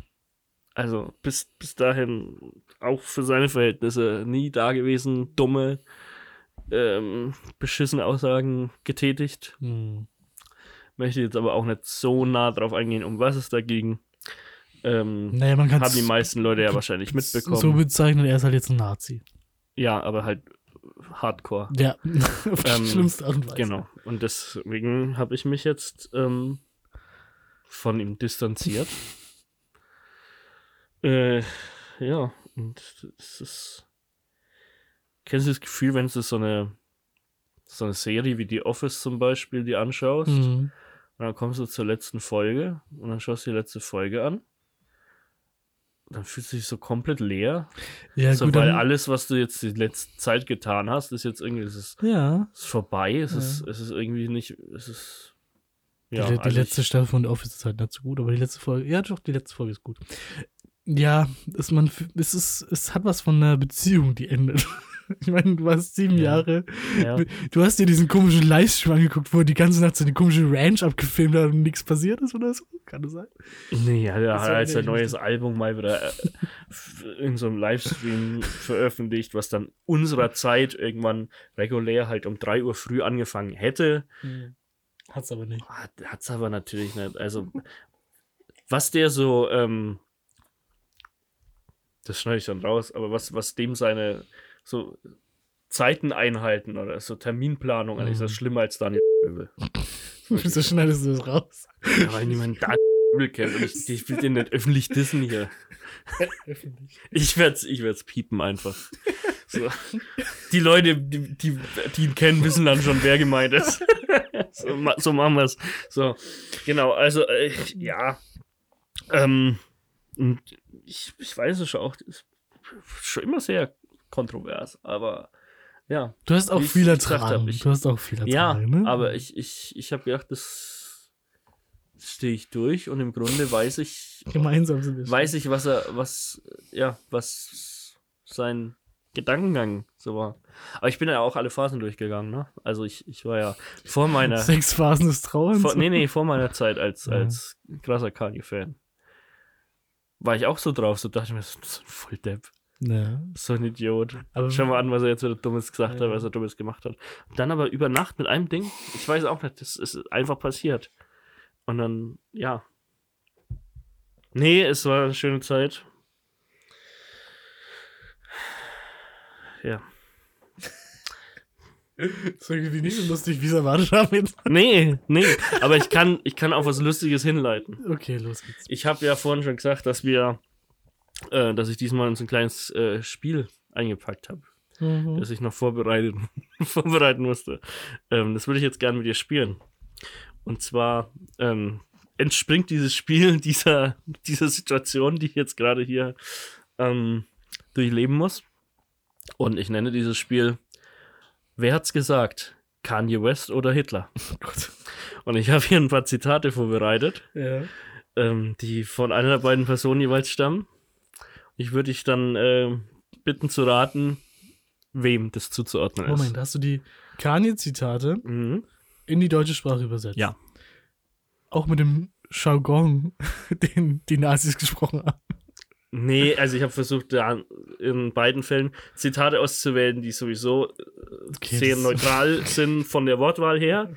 also bis, bis dahin auch für seine Verhältnisse nie dagewesen, dumme, ähm, beschissene Aussagen getätigt. Mhm. Möchte jetzt aber auch nicht so nah drauf eingehen, um was es da ging. Ähm, Naja, man haben die meisten Leute ja wahrscheinlich mitbekommen. so bezeichnen, er ist halt jetzt ein Nazi. ja, aber halt hardcore. Ja, *laughs* *laughs* auf die Ähm, schlimmste Art und Weise. Genau. Und deswegen habe ich mich jetzt ähm, von ihm distanziert. *laughs* äh, ja, und es ist. Kennst du das Gefühl, wenn du so eine, so eine Serie wie The Office zum Beispiel die anschaust? Mhm. Und dann kommst du zur letzten Folge und dann schaust du die letzte Folge an. Dann fühlst du dich so komplett leer. Ja, so, gut, weil alles, was du jetzt die letzte Zeit getan hast, ist jetzt irgendwie, es ist, ja. ist vorbei. Es, Ja. ist, es ist irgendwie nicht, es ist, Ja, die, die also letzte Staffel von The Office ist halt nicht so gut, aber die letzte Folge, ja doch, die letzte Folge ist gut. Ja, ist man, es ist, es hat was von einer Beziehung, die endet. *laughs* *laughs* Ich meine, du warst sieben Ja. Jahre, ja. du hast dir diesen komischen Livestream angeguckt, wo er die ganze Nacht so eine komische Ranch abgefilmt hat und nichts passiert ist oder so. Kann das sein? Nee, ja, Das halt sein neues Album mal wieder äh, in so einem Livestream veröffentlicht, was dann unserer Zeit irgendwann regulär halt um 3 Uhr früh angefangen hätte. Hat's aber nicht. Hat es aber natürlich nicht. Also, was der so, ähm, das schneide ich dann raus, aber was, was dem seine so Zeiten einhalten oder so Terminplanung, eigentlich ist das Mhm. schlimmer als Daniel Übel. Wieso schneidest du das raus? Ja, weil niemand Daniel Übel kennt und ich, ich will den nicht öffentlich dissen hier. *laughs* Öffentlich. Ich werde es ich werd's piepen einfach. So. Die Leute, die, die, die ihn kennen, wissen dann schon, wer gemeint ist. *laughs* so, so machen wir es. So, genau, also, äh, ja. Ähm, und ich, ich weiß es schon auch, schon immer sehr kontrovers, aber ja. Du hast auch viel ertragen. du hast auch viel ertragen, Ja, ne? aber ich, ich, ich habe gedacht, das stehe ich durch und im Grunde weiß ich, Gemeinsam sind wir. weiß ich, was er, was, ja, was sein Gedankengang so war. Aber ich bin ja auch alle Phasen durchgegangen, ne? Also ich, ich war ja vor meiner, Sechs Phasen des Trauens. vor, nee, nee, vor meiner Zeit als, Ja. als krasser Kanye-Fan. War ich auch so drauf, so dachte ich mir, das ist ein Volldepp, Ja. so ein Idiot. Aber Schau mal an, was er jetzt wieder Dummes gesagt Ja. hat, was er Dummes gemacht hat. Dann aber über Nacht mit einem Ding, ich weiß auch nicht, das ist einfach passiert. Und dann, ja. Nee, es war eine schöne Zeit. Ja. *laughs* ist irgendwie nicht so lustig, wie es erwartet haben jetzt. Nee, nee, aber ich kann, ich kann auf was Lustiges hinleiten. Okay, los geht's. Ich habe ja vorhin schon gesagt, dass wir, äh, dass ich diesmal uns ein kleines äh, Spiel eingepackt habe. Mhm. das ich noch vorbereiten, *laughs* vorbereiten musste. Ähm, das würde ich jetzt gerne mit dir spielen. Und zwar ähm, entspringt dieses Spiel *laughs* dieser, dieser Situation, die ich jetzt gerade hier ähm, durchleben muss. Und ich nenne dieses Spiel Wer hat's gesagt? Kanye West oder Hitler? *laughs* Oh. Und ich habe hier ein paar Zitate vorbereitet, Ja. ähm, die von einer der beiden Personen jeweils stammen. Ich würde dich dann ähm, bitten zu raten, wem das zuzuordnen ist. Moment, hast du die Kanye-Zitate Mhm. in die deutsche Sprache übersetzt? Ja. Auch mit dem Jargon, *laughs* den die Nazis gesprochen haben. Nee, also ich habe versucht, da in beiden Fällen Zitate auszuwählen, die sowieso äh, Okay, sehr neutral *laughs* sind von der Wortwahl her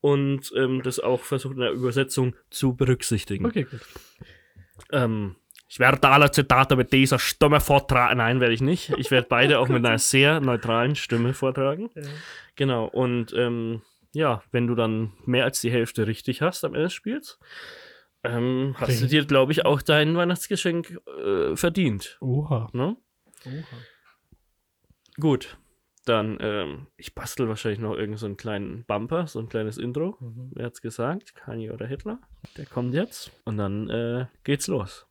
und ähm, das auch versucht in der Übersetzung zu berücksichtigen. Okay, gut. Ähm, ich werde alle Zitate mit dieser Stimme vortragen. Nein, werde ich nicht. Ich werde beide auch mit einer sehr neutralen Stimme vortragen. Genau, und ähm, ja, wenn du dann mehr als die Hälfte richtig hast am Ende des Spiels, ähm, hast du Okay. dir, glaube ich, auch dein Weihnachtsgeschenk äh, verdient. Oha. Ne? Oha. Gut, dann, ähm, ich bastel wahrscheinlich noch irgend so einen kleinen Bumper, so ein kleines Intro. Mhm. Wer hat's gesagt? Kanye oder Hitler? Der kommt jetzt. Und dann äh, geht's los.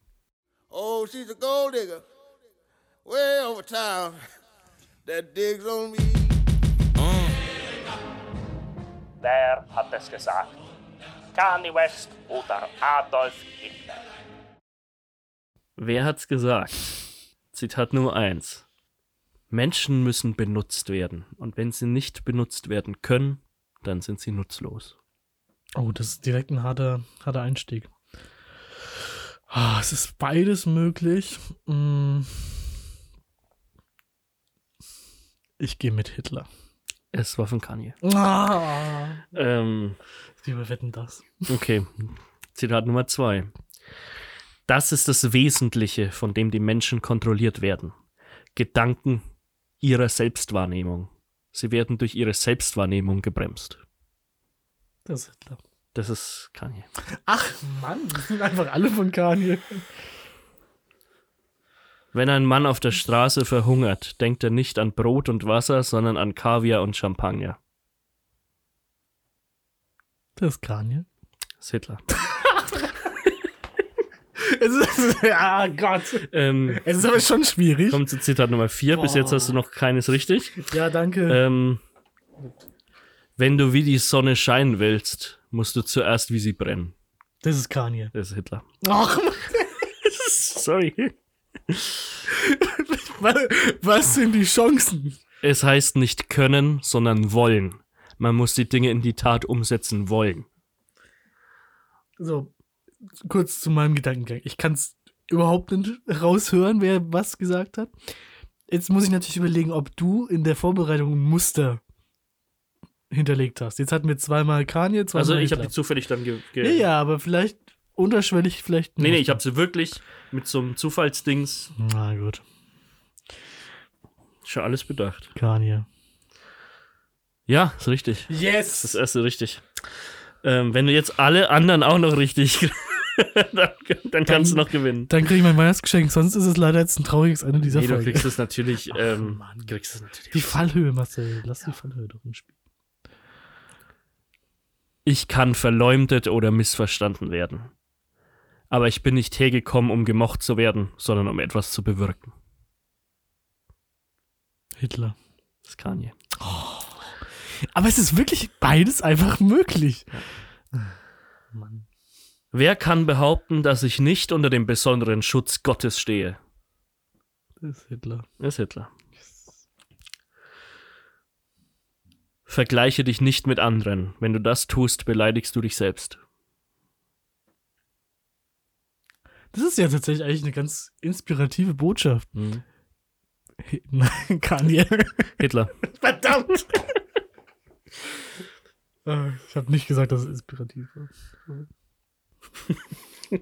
Oh, she's a gold digger. Way over town. *laughs* That digs on me. Wer hat es gesagt? Kanye West oder Adolf Hitler? Wer hat's gesagt? Zitat Nummer 1. Menschen müssen benutzt werden. Und wenn sie nicht benutzt werden können, dann sind sie nutzlos. Oh, das ist direkt ein harter, harter Einstieg. Ah, es ist beides möglich. Mm. Ich gehe mit Hitler. Es war von Kanye. Ah. Ähm, Wir wetten das. okay. Zitat Nummer 2. Das ist das Wesentliche, von dem die Menschen kontrolliert werden. Gedanken ihrer Selbstwahrnehmung. Sie werden durch ihre Selbstwahrnehmung gebremst. Das ist Hitler. Das ist Kanye. Ach Mann, die sind einfach alle von Kanye. Wenn ein Mann auf der Straße verhungert, denkt er nicht an Brot und Wasser, sondern an Kaviar und Champagner. Das ist Kanye. Das ist Hitler. *laughs* Es ist, ja, Gott. ähm, Es ist aber schon schwierig. kommt zu Zitat Nummer 4. Bis jetzt hast du noch keines richtig. Ja, danke. Ähm, Wenn du wie die Sonne scheinen willst, musst du zuerst wie sie brennen. Das ist Kanye. Das ist Hitler. Ach, *laughs* Sorry. wa- was sind die Chancen? Es heißt nicht können, sondern wollen. Man muss die Dinge in die Tat umsetzen wollen. So, kurz zu meinem Gedankengang. Ich kann es überhaupt nicht raushören, wer was gesagt hat. Jetzt muss ich natürlich überlegen, ob du in der Vorbereitung ein Muster hinterlegt hast. Jetzt hatten wir zweimal Kanye, zweimal Also ich habe die zufällig dann ge... ge Ja, ja, aber vielleicht unterschwellig, vielleicht Nee, nee, ich habe sie wirklich mit so einem Zufallsdings Na gut, schon alles bedacht. Kanye. Ja, ist richtig. Das Yes! ist das erste richtig. Ähm, wenn du jetzt alle anderen auch noch richtig, *laughs* dann, dann kannst du noch gewinnen. Dann kriege ich mein Weihnachtsgeschenk, sonst ist es leider jetzt ein trauriges Ende dieser Nee, du Folge. kriegst es natürlich, *laughs* ähm, Mann. kriegst es natürlich. die Fallhöhe, Marcel. Lass die Fallhöhe doch im Spiel. Ich kann verleumdet oder missverstanden werden. Aber ich bin nicht hergekommen, um gemocht zu werden, sondern um etwas zu bewirken. Hitler. Das ist Kanye. Aber es ist wirklich beides einfach möglich. Mann. Wer kann behaupten, dass ich nicht unter dem besonderen Schutz Gottes stehe? Das ist Hitler. Das ist Hitler. Vergleiche dich nicht mit anderen. Wenn du das tust, beleidigst du dich selbst. Das ist ja tatsächlich eigentlich eine ganz inspirative Botschaft. *laughs* Nein, Kanye. Hitler. *laughs* Verdammt! Äh, ich habe nicht gesagt, dass es inspirativ war. *laughs*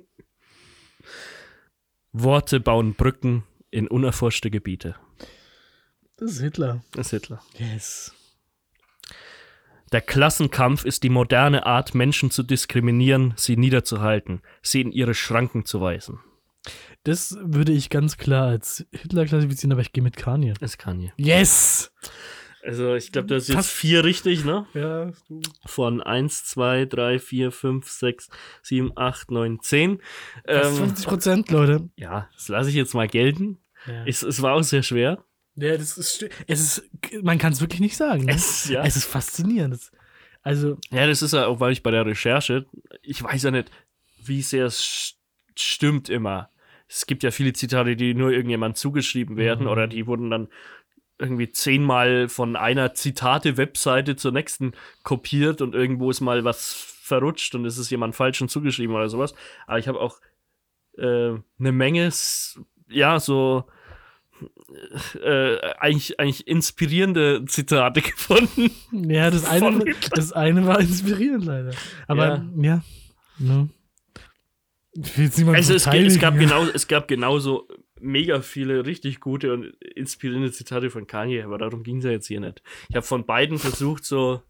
Worte bauen Brücken in unerforschte Gebiete. Das ist Hitler. Das ist Hitler. Yes. Der Klassenkampf ist die moderne Art, Menschen zu diskriminieren, sie niederzuhalten, sie in ihre Schranken zu weisen. Das würde ich ganz klar als Hitler klassifizieren, aber ich gehe mit Kanye. Das kann hier. Yes! Also, ich glaube, das ist jetzt vier richtig, ne? Ja. Von 1, 2, 3, 4, 5, 6, 7, 8, 9, 10. Fast Ähm, 50 Prozent, Leute. ja, das lasse ich jetzt mal gelten. Ja. Es, es war auch sehr schwer. Ja, das ist, es ist, man kann es wirklich nicht sagen. Ne? Es, ja. Es ist faszinierend. Also, ja, das ist ja auch, weil ich bei der Recherche, ich weiß ja nicht, wie sehr es st- stimmt immer. Es gibt ja viele Zitate, die nur irgendjemand zugeschrieben werden Mhm. oder die wurden dann irgendwie zehnmal von einer Zitate-Webseite zur nächsten kopiert und irgendwo ist mal was verrutscht und es ist jemand falschen zugeschrieben oder sowas. Aber ich habe auch äh, eine Menge, ja, so äh, eigentlich, eigentlich inspirierende Zitate *laughs* gefunden. ja, das eine, das eine war inspirierend leider. Aber, ja. ne. Will jetzt niemanden Also es, es, gab genau, *laughs* es gab genauso mega viele richtig gute und inspirierende Zitate von Kanye, aber darum ging es ja jetzt hier nicht. Ich habe von beiden versucht, so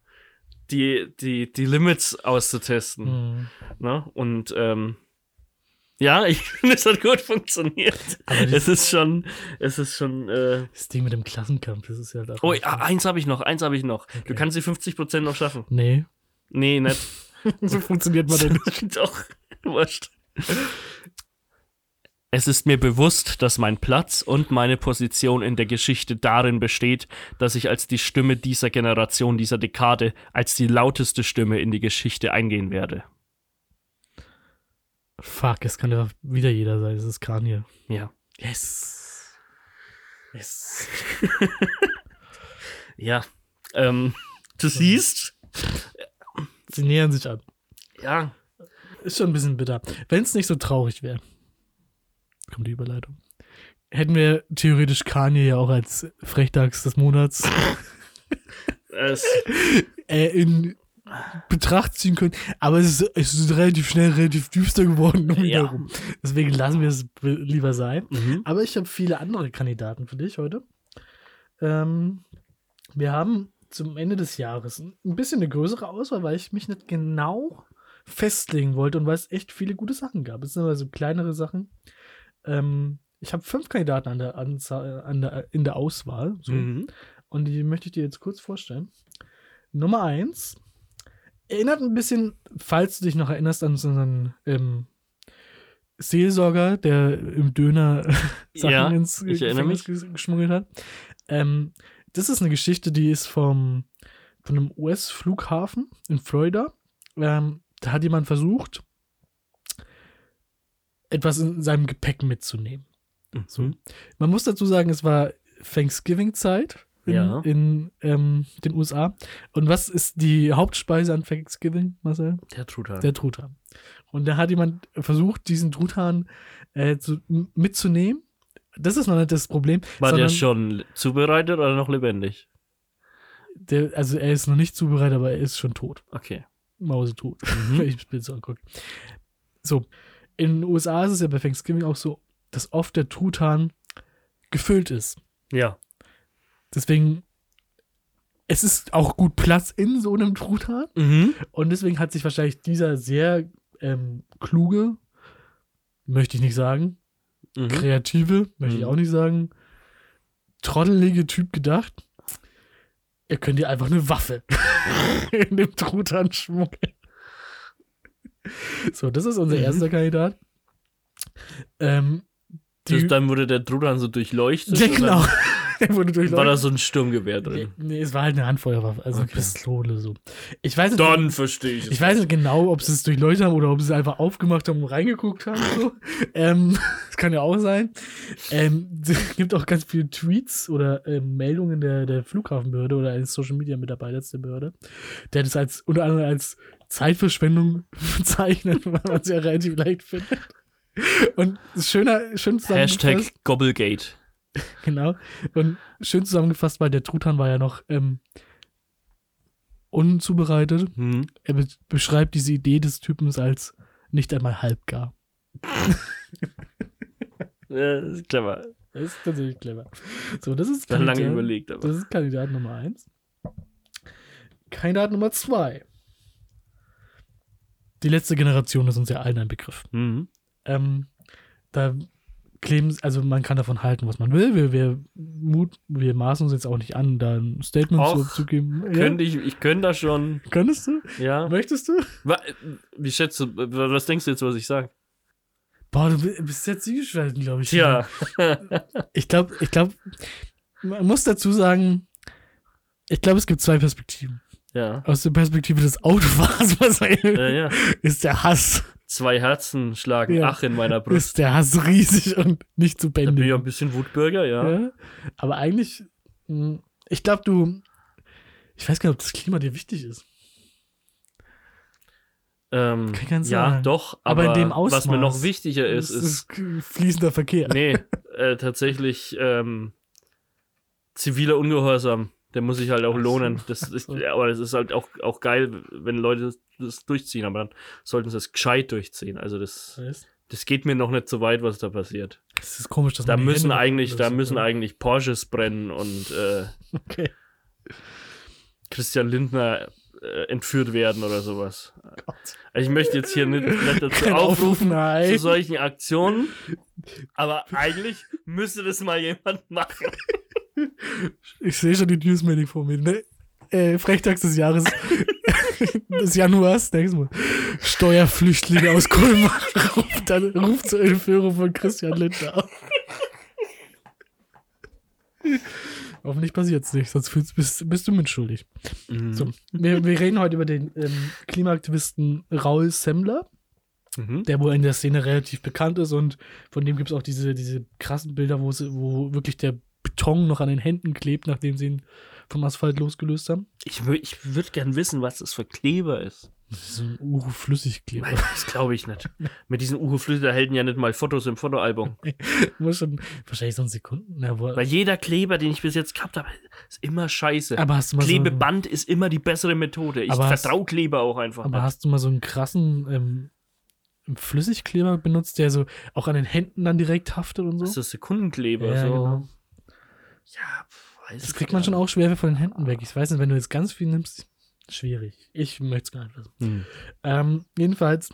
die, die, die Limits auszutesten. Hm. Ne? Und ähm, ja, ich *laughs* finde, es hat gut funktioniert. Aber Es das, ist schon, es ist schon. Äh, das Ding mit dem Klassenkampf, das ist ja da. oh, ja, eins habe ich noch, eins habe ich noch. Du Okay. kannst die 50% noch schaffen. Nee. Nee, nicht. *laughs* so funktioniert man denn nicht. *laughs* Doch, wurscht. Es ist mir bewusst, dass mein Platz und meine Position in der Geschichte darin besteht, dass ich als die Stimme dieser Generation, dieser Dekade, als die lauteste Stimme in die Geschichte eingehen werde. Fuck, es kann ja wieder jeder sein. Es ist Kanye. Ja. Yes. Yes. *laughs* Ja. Ähm, du siehst, Sie nähern sich an. ja, Ist schon ein bisschen bitter. Wenn es nicht so traurig wäre, kommt die Überleitung, hätten wir theoretisch Kanye ja auch als Frechtags des Monats *laughs* äh, in Betracht ziehen können. Aber es ist, es ist relativ schnell relativ düster geworden um Ja. herum. Deswegen lassen wir es be- lieber sein. mhm. Aber ich habe viele andere Kandidaten für dich heute. Ähm, wir haben zum Ende des Jahres ein bisschen eine größere Auswahl, weil ich mich nicht genau festlegen wollte und weil es echt viele gute Sachen gab. Es sind aber so kleinere Sachen. Ähm, ich habe fünf Kandidaten an der Anzahl, an der, in der Auswahl. So. Mhm. Und die möchte ich dir jetzt kurz vorstellen. Nummer eins erinnert ein bisschen, falls du dich noch erinnerst, an so einen ähm, Seelsorger, der im Döner *laughs* Sachen Ja, ins Gefängnis ges- geschmuggelt hat. Ähm, das ist eine Geschichte, die ist vom von einem US-Flughafen in Florida. Ähm, da hat jemand versucht, etwas in seinem Gepäck mitzunehmen. So. Man muss dazu sagen, es war Thanksgiving-Zeit in, Ja. in ähm, den USA. Und was ist die Hauptspeise an Thanksgiving, Marcel? Der Truthahn. Der Truthahn. Und da hat jemand versucht, diesen Truthahn äh, zu, mitzunehmen. Das ist noch nicht das Problem. War der schon zubereitet oder noch lebendig? der, also er ist noch nicht zubereitet, aber er ist schon tot. Okay. Mausetot, wenn *laughs* ich das Bild so angucke. So, in den USA ist es ja bei Thanksgiving auch so, dass oft der Truthahn gefüllt ist. Ja. Deswegen, es ist auch gut Platz in so einem Truthahn. Mhm. Und deswegen hat sich wahrscheinlich dieser sehr ähm, kluge, möchte ich nicht sagen, Mhm. kreative, möchte ich Mhm. auch nicht sagen, trottelige Typ gedacht, er könnte ja einfach eine Waffe *laughs* in dem Truthahn schmuggeln. So, das ist unser Mhm. erster Kandidat. Ähm, die, Das, dann wurde der Truthahn so durchleuchtet. ja, genau. *laughs* wurde durchleuchtet. War da so ein Sturmgewehr Nee, drin? nee, es war halt eine Handfeuerwaffe, also Okay. Pistole so. Ich weiß nicht, Dann verstehe ich ich weiß nicht genau, ob sie es durchleuchtet haben oder ob sie es einfach aufgemacht haben und reingeguckt haben. So. *laughs* ähm, *laughs* das kann ja auch sein. Ähm, es gibt auch ganz viele Tweets oder ähm, Meldungen der, der Flughafenbehörde oder eines Social Media Mitarbeiters der Behörde, der das als unter anderem als Zeitverschwendung bezeichnet, weil man es ja relativ leicht findet. Und schöner, schön. Hashtag Gobblegate. *laughs* Genau. Und schön zusammengefasst, weil der Truthahn war ja noch ähm, unzubereitet. Mhm. Er be beschreibt diese Idee des Typens als nicht einmal halbgar. *laughs* Ja, das ist clever. Das ist tatsächlich clever. So, das ist Dann lange Kandidat- überlegt, aber. Das ist Kandidat Nummer eins. Kandidat Nummer zwei. Die letzte Generation ist uns ja allen ein Begriff. Mhm. Ähm, da kleben, also man kann davon halten, was man will. Wir, wir, Mut, wir maßen uns jetzt auch nicht an, da ein Statement Och, zu, zu geben. Könnte ich, ich könnte da schon, Könntest du? ja. Möchtest du? Wie schätzt du, was denkst du jetzt, was ich sage? Boah, du bi- bist jetzt zwiegespalten, glaube ich. Tja, *laughs* Ich glaube, ich glaube, man muss dazu sagen, ich glaube, es gibt zwei Perspektiven. ja. Aus der Perspektive des Autofahrers *laughs* was Ja, ja. ist der Hass, Zwei Herzen schlagen Ja. Ach in meiner Brust. ist der Hass riesig und nicht zu Da bin ich bändigen. ein bisschen Wutbürger, ja. Ja. Aber eigentlich, mh, ich glaube, du, ich weiß gar nicht, ob das Klima dir wichtig ist. Ähm, Kann ich ganz ja, sagen. doch, Aber aber, in dem was mir noch Ausmaß. wichtiger ist, Es ist, fließender Verkehr. nee, *laughs* äh, tatsächlich ähm, ziviler Ungehorsam. Der muss sich halt auch lohnen. Das ist, aber es ist halt auch, auch geil, wenn Leute das, das durchziehen, aber dann sollten sie es gescheit durchziehen. Also das, das geht mir noch nicht so weit, was da passiert. Das ist komisch, dass Da müssen Hände eigentlich, da müssen eigentlich Porsches brennen und äh, *laughs* Okay. Christian Lindner äh, entführt werden oder sowas. Gott. Also ich möchte jetzt hier nicht, nicht dazu *laughs* aufrufen nein. zu solchen Aktionen, aber *laughs* eigentlich müsste das mal jemand machen. Ich sehe schon die Newsmelding vor mir. Ne? Äh, Frechtags des Jahres. *laughs* des Januars, nächstes Mal. Steuerflüchtlinge aus Kulmbach ruft, dann, ruft zur Entführung von Christian Lindner auf. Hoffentlich passiert es nicht, sonst bist, bist du mitschuldig. So, wir, wir reden heute über den ähm, Klimaaktivisten Raul Semmler, Mhm. der wohl in der Szene relativ bekannt ist und von dem gibt es auch diese, diese krassen Bilder, wo wirklich der Beton noch an den Händen klebt, nachdem sie ihn vom Asphalt losgelöst haben. Ich, ich würde gern wissen, was das für Kleber ist. Das ist so ein Uhu-Flüssigkleber. Das glaube ich nicht. Mit diesen Uhu Flüsse halten ja nicht mal Fotos im Fotoalbum. *laughs* Muss schon wahrscheinlich so ein Sekunden. Na, Weil jeder Kleber, den ich bis jetzt gehabt habe, ist immer scheiße. aber hast du mal so, Klebeband ist immer die bessere Methode. Ich vertraue Kleber auch einfach aber nicht. hast du mal so einen krassen ähm, Flüssigkleber benutzt, der so auch an den Händen dann direkt haftet und so? Das ist Sekundenkleber. Ja, so. genau. Ja, weiß Das kriegt man schon auch schwer von den Händen weg. Ich weiß nicht, wenn du jetzt ganz viel nimmst, schwierig. Ich möchte es gar nicht wissen. Hm. Ähm, jedenfalls,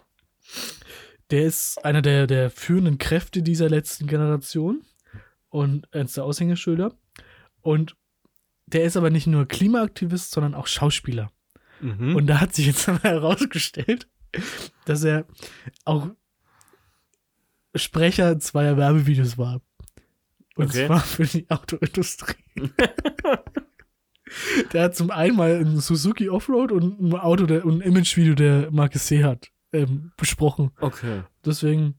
der ist einer der, der führenden Kräfte dieser letzten Generation und eines der Aushängeschilder. Und der ist aber nicht nur Klimaaktivist, sondern auch Schauspieler. Mhm. Und da hat sich jetzt *laughs* aber herausgestellt, dass er auch Sprecher zweier Werbevideos war. Und Okay. zwar für die Autoindustrie. *laughs* der hat zum einen mal ein Suzuki Offroad und ein Auto der, und ein Imagevideo der Marke Seat ähm, besprochen. Okay. Deswegen,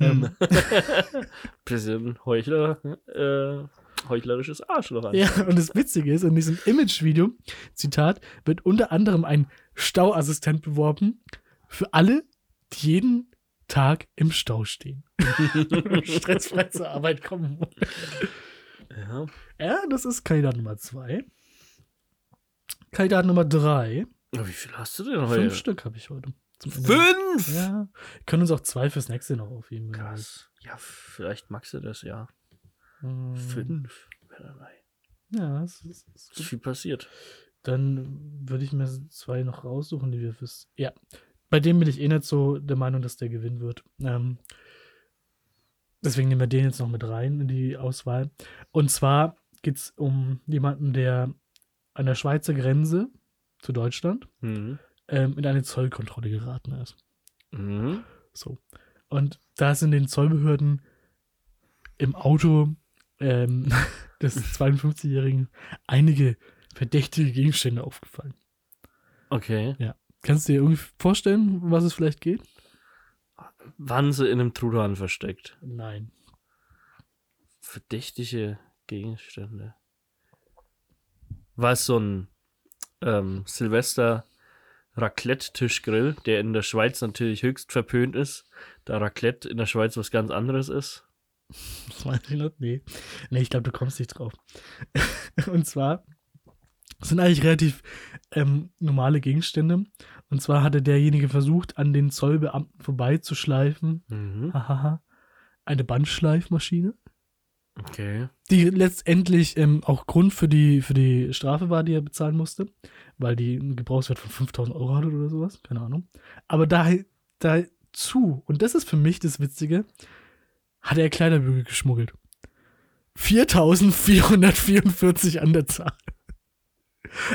ähm, *laughs* Bisschen Heuchler, äh, heuchlerisches Arschloch an. ja, und das Witzige ist, in diesem Imagevideo, Zitat, wird unter anderem ein Stauassistent beworben für alle, die jeden Tag im Stau stehen. *laughs* Stressfrei zur Arbeit kommen. Ja. Ja, das ist Kandidat Nummer zwei. Kandidat Nummer drei. Oh, Wie viel hast du denn heute? Fünf Stück habe ich heute. Fünf? Ja. Wir können uns auch zwei fürs nächste noch aufheben. Krass. Ja, vielleicht magst du das, ja. Hm, Fünf. Ja. Ja, das ist, das ist Ist viel passiert. Dann würde ich mir zwei noch raussuchen, die wir fürs. Ja. Bei dem bin ich eh nicht so der Meinung, dass der gewinnen wird. Ähm, deswegen nehmen wir den jetzt noch mit rein in die Auswahl. Und zwar geht es um jemanden, der an der Schweizer Grenze zu Deutschland Mhm. ähm, in eine Zollkontrolle geraten ist. Mhm. So. Und da sind den Zollbehörden im Auto ähm, *laughs* des 52-Jährigen einige verdächtige Gegenstände aufgefallen. Okay. Kannst du dir irgendwie vorstellen, um was es vielleicht geht? Waren sie in einem Truthahn versteckt? Nein. Verdächtige Gegenstände. War es so ein ähm, Silvester Raclette-Tischgrill, der in der Schweiz natürlich höchst verpönt ist, da Raclette in der Schweiz was ganz anderes ist? Das weiß ich nicht. Nee. Nee, ich glaube, du kommst nicht drauf. *laughs* Und zwar sind eigentlich relativ ähm, normale Gegenstände. Und zwar hatte derjenige versucht, an den Zollbeamten vorbeizuschleifen. Mhm. Hahaha. Eine Bandschleifmaschine. Okay. die letztendlich ähm, auch Grund für die, für die Strafe war, die er bezahlen musste, weil die einen Gebrauchswert von 5000 Euro hatte oder sowas, keine Ahnung. Aber da, dazu, und das ist für mich das Witzige, hat er Kleiderbügel geschmuggelt. 4444 an der Zahl.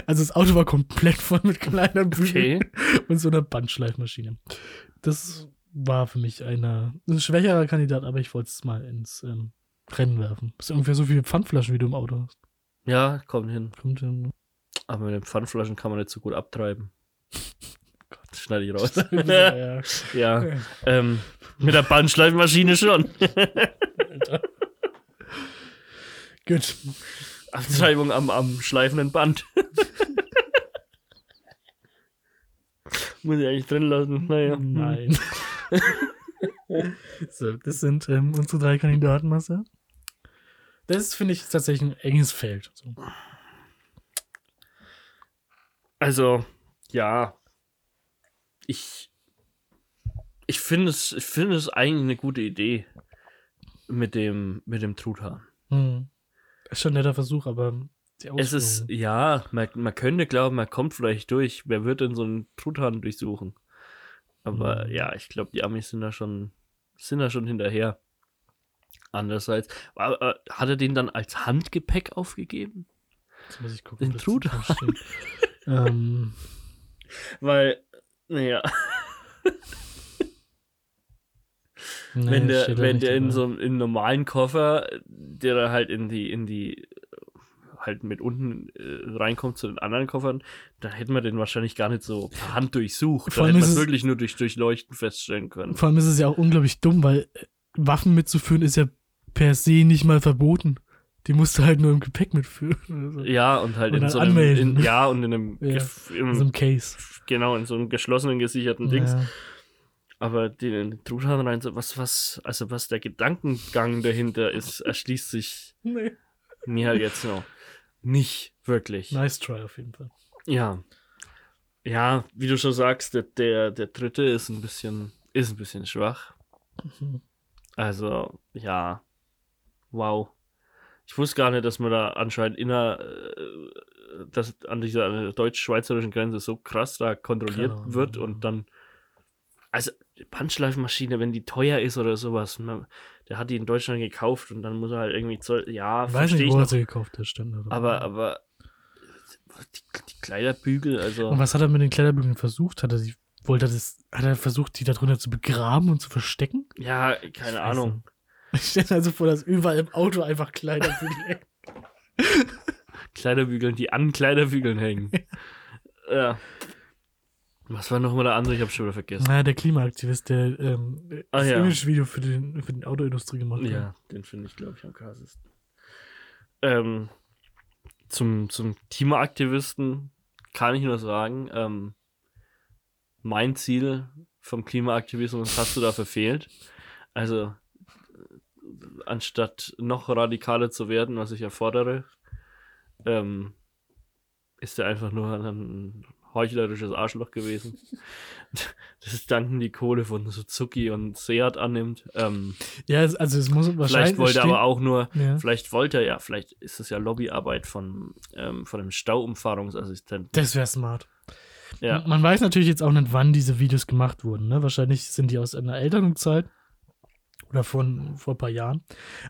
Also das Auto war komplett voll mit Kleiderbügeln Okay. und so einer Bandschleifmaschine. Das war für mich einer, ein schwächerer Kandidat, aber ich wollte es mal ins ähm, Rennen werfen. Das ist ungefähr so viele Pfandflaschen, wie du im Auto hast. Ja, kommt hin. Kommt hin. Aber mit den Pfandflaschen kann man nicht so gut abtreiben. *laughs* Das schneide ich raus. *laughs* ja, *laughs* ja. Ähm, mit der Bandschleifmaschine schon. Gut. Abtreibung am, am schleifenden Band. *laughs* Muss ich eigentlich drin lassen. Naja. Nein. *laughs* so, das sind ähm, unsere drei Kandidaten, Marcel. Das finde ich tatsächlich ein enges Feld. So. Also, ja. Ich. Ich finde es, ich finde es eigentlich eine gute Idee mit dem, mit dem Truthahn. Hm. Ist schon ein netter Versuch, aber Es ist, ja, man, man könnte glauben, man kommt vielleicht durch. Wer wird denn so einen Truthahn durchsuchen? Aber Mhm. ja, ich glaube, die Amis sind da schon, sind da schon hinterher. Andererseits, war, äh, hat er den dann als Handgepäck aufgegeben? Jetzt muss ich gucken. Den Truthahn. ähm, *laughs* Weil, naja, *laughs* nee, wenn der, da wenn der in so einem in normalen Koffer, der da halt in die, in die, halt mit unten äh, reinkommt zu den anderen Koffern, dann hätten wir den wahrscheinlich gar nicht so per Hand durchsucht. Vor Da allem hätte man wirklich nur durch Durchleuchten feststellen können. Vor allem ist es ja auch unglaublich dumm, weil äh, Waffen mitzuführen ist ja per se nicht mal verboten. Die musst du halt nur im Gepäck mitführen. so. Ja, und halt Und in so einem, anmelden. in, ja, und in einem, *laughs* Ja, In so einem Case. genau, in so einem geschlossenen, gesicherten Dings. Ja. Aber den Truthahn rein, so was, was, also was der Gedankengang dahinter ist, erschließt sich *laughs* Nee. mir halt jetzt noch nicht wirklich. Nice try auf jeden Fall. Ja. Ja, wie du schon sagst, der, der, der dritte ist ein bisschen, ist ein bisschen schwach. Mhm. Also, ja. Wow. Ich wusste gar nicht, dass man da anscheinend inner, äh, dass an dieser deutsch-schweizerischen Grenze so krass da kontrolliert Ahnung. wird und dann. Also, die Bandschleifmaschine, wenn die teuer ist oder sowas, man, der hat die in Deutschland gekauft und dann muss er halt irgendwie Zoll. Ja, Ich weiß nicht, ich wo er sie gekauft hat, stimmt. oder? Aber, aber. Die, die Kleiderbügel, also. Und was hat er mit den Kleiderbügeln versucht? Hat er sie, wollte er das, hat er versucht, die darunter zu begraben und zu verstecken? Ja, keine Scheiße. Ahnung. *laughs* Ich stelle mir also vor, dass überall im Auto einfach Kleiderbügel *laughs* hängen. Kleiderbügeln, die an Kleiderbügeln hängen. *laughs* ja. Was war nochmal der andere? Ich habe schon wieder vergessen. Na, der Klimaaktivist, der ähm, Ah, das ja. Image-Video für, den, für die Autoindustrie gemacht hat. Ja, den finde ich, glaube ich, am krassesten. Ähm, zum, zum Klimaaktivisten kann ich nur sagen, ähm, mein Ziel vom Klimaaktivismus hast du da verfehlt. Also, anstatt noch radikaler zu werden, was ich erfordere, ähm, ist er einfach nur ein heuchlerisches Arschloch gewesen. *laughs* das ist danken die Kohle von Suzuki und Seat annimmt. Ähm, Ja, also es muss wahrscheinlich. Vielleicht wollte er aber auch nur, Ja. vielleicht wollte er ja, vielleicht ist es ja Lobbyarbeit von, ähm, von einem Stauumfahrungsassistenten. Das wäre smart. Ja, Man weiß natürlich jetzt auch nicht, wann diese Videos gemacht wurden. Ne? Wahrscheinlich sind die aus einer älteren Zeit oder von vor ein paar Jahren.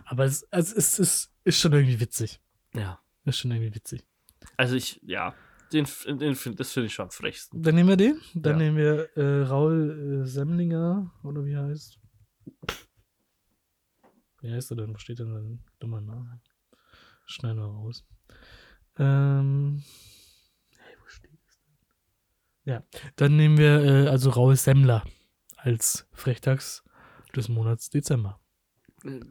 Aber es, es, es, es ist schon irgendwie witzig. ja. Ist schon irgendwie witzig. Also ich, ja, den, den, das finde ich schon am frechsten. Dann nehmen wir den. Dann Ja. nehmen wir äh, Raul äh, Semlinger oder wie er heißt. Wie heißt er denn? Wo steht denn sein dummer Name? Schneiden wir raus. Ähm, hey, wo steht es denn? Ja, dann nehmen wir äh, also Raul Semmler als Frechtags des Monats Dezember.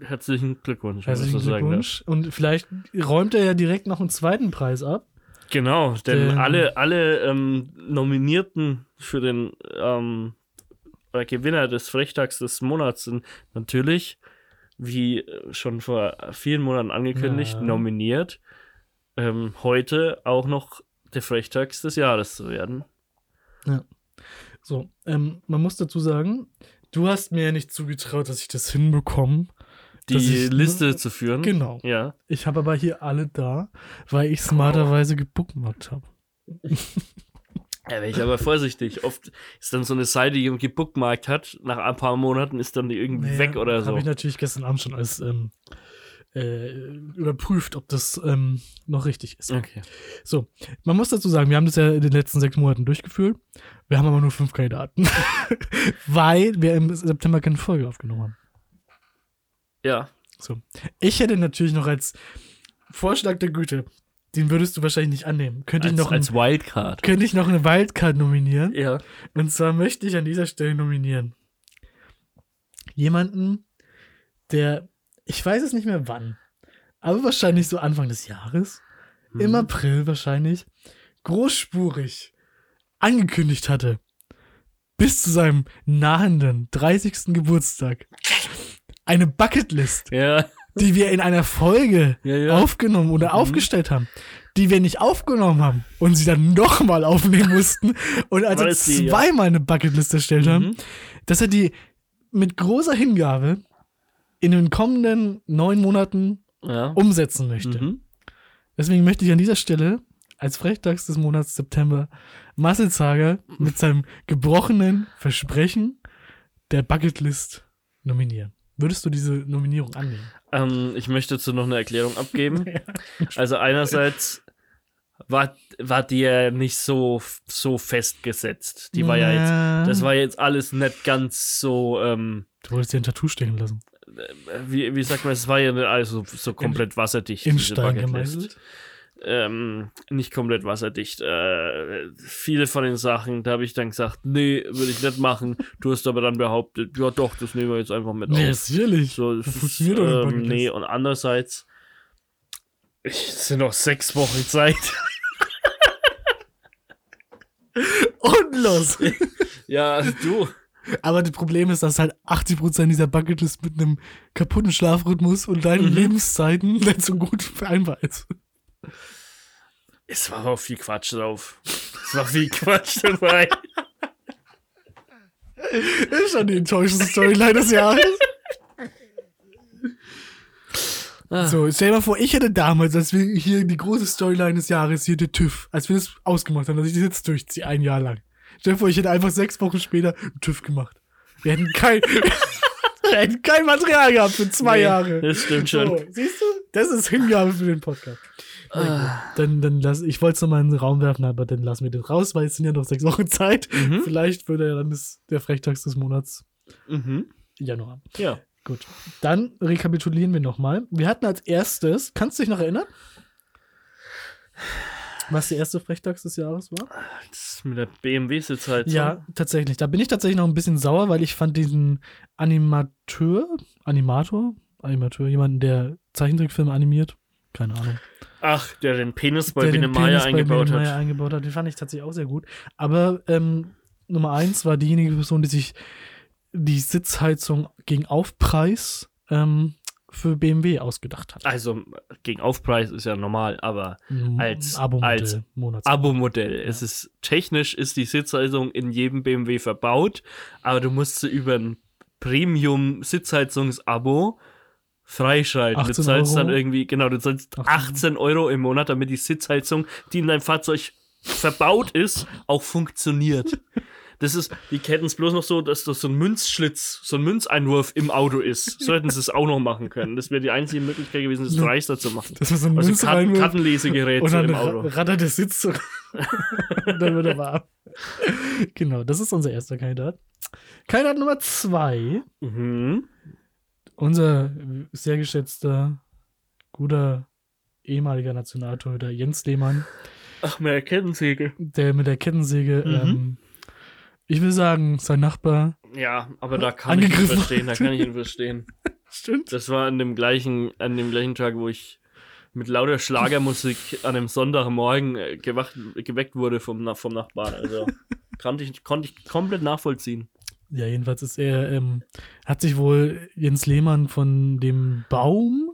Herzlichen Glückwunsch. Herzlichen. Glückwunsch. Und vielleicht räumt er ja direkt noch einen zweiten Preis ab. Genau, denn Ähm. alle, alle ähm, Nominierten für den ähm, äh, Gewinner des Frechtags des Monats sind natürlich, wie schon vor vielen Monaten angekündigt, Ja. nominiert, ähm, heute auch noch der Frechtags des Jahres zu werden. So, ähm, man muss dazu sagen, du hast mir ja nicht zugetraut, dass ich das hinbekomme. Die ich- Liste zu führen. Genau. Ja. Ich habe aber hier alle da, weil ich smarterweise gebookmarkt habe. Da wäre ich aber vorsichtig. Oft ist dann so eine Seite, die man gebookmarkt hat, nach ein paar Monaten ist dann die irgendwie weg oder so. Habe ich natürlich gestern Abend schon als ähm, äh, überprüft, ob das ähm, noch richtig ist. Okay. So, man muss dazu sagen, wir haben das ja in den letzten sechs Monaten durchgeführt. Wir haben aber nur fünf Kandidaten, *laughs* weil wir im September keine Folge aufgenommen haben. Ja. So. Ich hätte natürlich noch als Vorschlag der Güte, den würdest du wahrscheinlich nicht annehmen, könnte ich Als, noch, ein, als Wildcard. könnte ich noch eine Wildcard nominieren. Ja. Und zwar möchte ich an dieser Stelle nominieren jemanden, der, ich weiß es nicht mehr wann, aber wahrscheinlich so Anfang des Jahres, im Mhm. April wahrscheinlich, großspurig angekündigt hatte, bis zu seinem nahenden 30. Geburtstag, eine Bucketlist, Ja. die wir in einer Folge *laughs* Ja, ja. aufgenommen oder Mhm. aufgestellt haben, die wir nicht aufgenommen haben und sie dann *laughs* nochmal aufnehmen mussten und also die, zweimal eine Bucketlist erstellt haben, Mhm. dass er die mit großer Hingabe in den kommenden neun Monaten umsetzen möchte. Mhm. Deswegen möchte ich an dieser Stelle als Frechtags des Monats September Marcel Zager mit seinem gebrochenen Versprechen der Bucketlist nominieren. Würdest du diese Nominierung annehmen? Ähm, ich möchte dazu noch eine Erklärung abgeben. *laughs* Also einerseits war, war die ja nicht so, so festgesetzt. Die war ja jetzt, das war jetzt alles nicht ganz so, ähm, Du wolltest dir ein Tattoo stechen lassen. wie, wie sagt man, es war ja nicht alles so, so komplett wasserdicht. In Stein gemeißelt. Ähm, nicht komplett wasserdicht. Äh, viele von den Sachen, da habe ich dann gesagt, nee, würde ich nicht machen. Du hast aber dann behauptet, ja doch, das nehmen wir jetzt einfach mit Nee, auf. sicherlich. So, Das funktioniert doch ähm, Bucketlist. nee, und andererseits, es sind noch sechs Wochen Zeit. *laughs* Und los. *laughs* ja, du. Aber das Problem ist, dass halt 80% dieser Bucketlist mit einem kaputten Schlafrhythmus und deinen Lebenszeiten *laughs* nicht so gut vereinbar ist. Es war auch viel Quatsch drauf. Es war viel Quatsch dabei. Das ist schon die enttäuschendste Storyline des Jahres. So, stell dir mal vor, ich hätte damals, als wir hier die große Storyline des Jahres, hier der TÜV, als wir das ausgemacht haben, dass ich das jetzt durchziehe, ein Jahr lang. Stell dir vor, ich hätte einfach sechs Wochen später einen TÜV gemacht. Wir hätten kein, *laughs* wir hätten kein Material gehabt für zwei Nee, Jahre. Das stimmt schon. So, siehst du? Das ist Hingabe für den Podcast. Gut, Dann, dann lass, ich wollte es nochmal in den Raum werfen, aber dann lassen wir den raus, weil es sind ja noch sechs Wochen Zeit. Mhm. Vielleicht würde er dann das, der Frechtags des Monats Mhm. Januar. Ja. Gut. Dann rekapitulieren wir nochmal. Wir hatten als erstes, kannst du dich noch erinnern? Was die erste Frechtags des Jahres war? Das mit der BMW-Sitzheizung. Ja, tatsächlich. Da bin ich tatsächlich noch ein bisschen sauer, weil ich fand diesen Animateur, Animator, Animateur, jemanden, der Zeichentrickfilme animiert, keine Ahnung. Ach, der den Penis bei Biene den Maya Penis bei eingebaut hat. Eingebaut hat. Den fand ich tatsächlich auch sehr gut. Aber ähm, Nummer eins war diejenige Person, die sich die Sitzheizung gegen Aufpreis ähm, für BMW ausgedacht hat. Also gegen Aufpreis ist ja normal, aber als- Abo-Modell, Abo-Modell. Es ist technisch ist die Sitzheizung in jedem BMW verbaut, aber du musst sie über ein Premium-Sitzheizungsabo freischalten. Du 18 zahlst dann Euro? irgendwie, genau, du zahlst 18 18 Euro im Monat, damit die Sitzheizung, die in deinem Fahrzeug verbaut ist, auch funktioniert. Das ist, die kennen es bloß noch so, dass das so ein Münzschlitz, so ein Münzeinwurf im Auto ist. *laughs* So hätten sie es auch noch machen können. Das wäre die einzige Möglichkeit gewesen, das dreister zu machen. Das war so ein Also Karten, Kartenlesegerät und so dann im ra- Auto. rattert der Sitz so. *laughs* dann wird er warm. Genau, das ist unser erster Kandidat. Kandidat Nummer zwei, Mhm. Unser sehr geschätzter, guter ehemaliger Nationaltorhüter Jens Lehmann, Ach, mehr Kettensäge. der mit der Kettensäge, Mhm. ähm, ich will sagen, sein Nachbar. Ja, aber da kann ich ihn verstehen, da kann ich ihn verstehen. *laughs* Stimmt. Das war an dem gleichen, an dem gleichen Tag, wo ich mit lauter Schlagermusik *laughs* an einem Sonntagmorgen äh, gewacht, geweckt wurde vom, vom Nachbarn. Also *laughs* konnte ich, konnte ich komplett nachvollziehen. Ja, jedenfalls ist er, ähm, hat sich wohl Jens Lehmann von dem Baum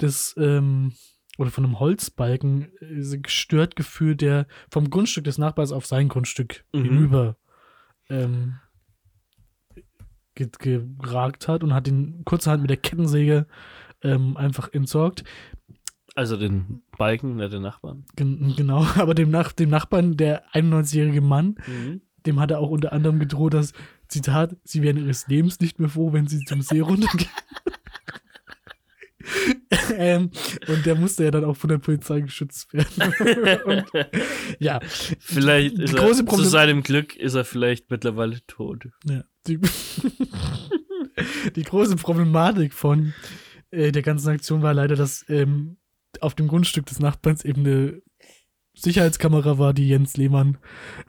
des, ähm, oder von einem Holzbalken äh, gestört gefühlt, der vom Grundstück des Nachbars auf sein Grundstück Mhm. hinüber ähm, ge geragt hat und hat ihn kurzerhand mit der Kettensäge ähm, einfach entsorgt. Also den Balken, nicht den Nachbarn. Gen genau, *laughs* aber dem, Nach dem Nachbarn, der 91-jährige Mann, Mhm. dem hat er auch unter anderem gedroht, dass, Zitat, sie werden ihres Lebens nicht mehr froh, wenn sie zum See runtergehen. *laughs* ähm, und der musste ja dann auch von der Polizei geschützt werden. *laughs* und, ja, Vielleicht Die große er, zu Problem- seinem Glück ist er vielleicht mittlerweile tot. ja die, die große Problematik von äh, der ganzen Aktion war leider, dass ähm, auf dem Grundstück des Nachbarns eben eine Sicherheitskamera war, die Jens Lehmann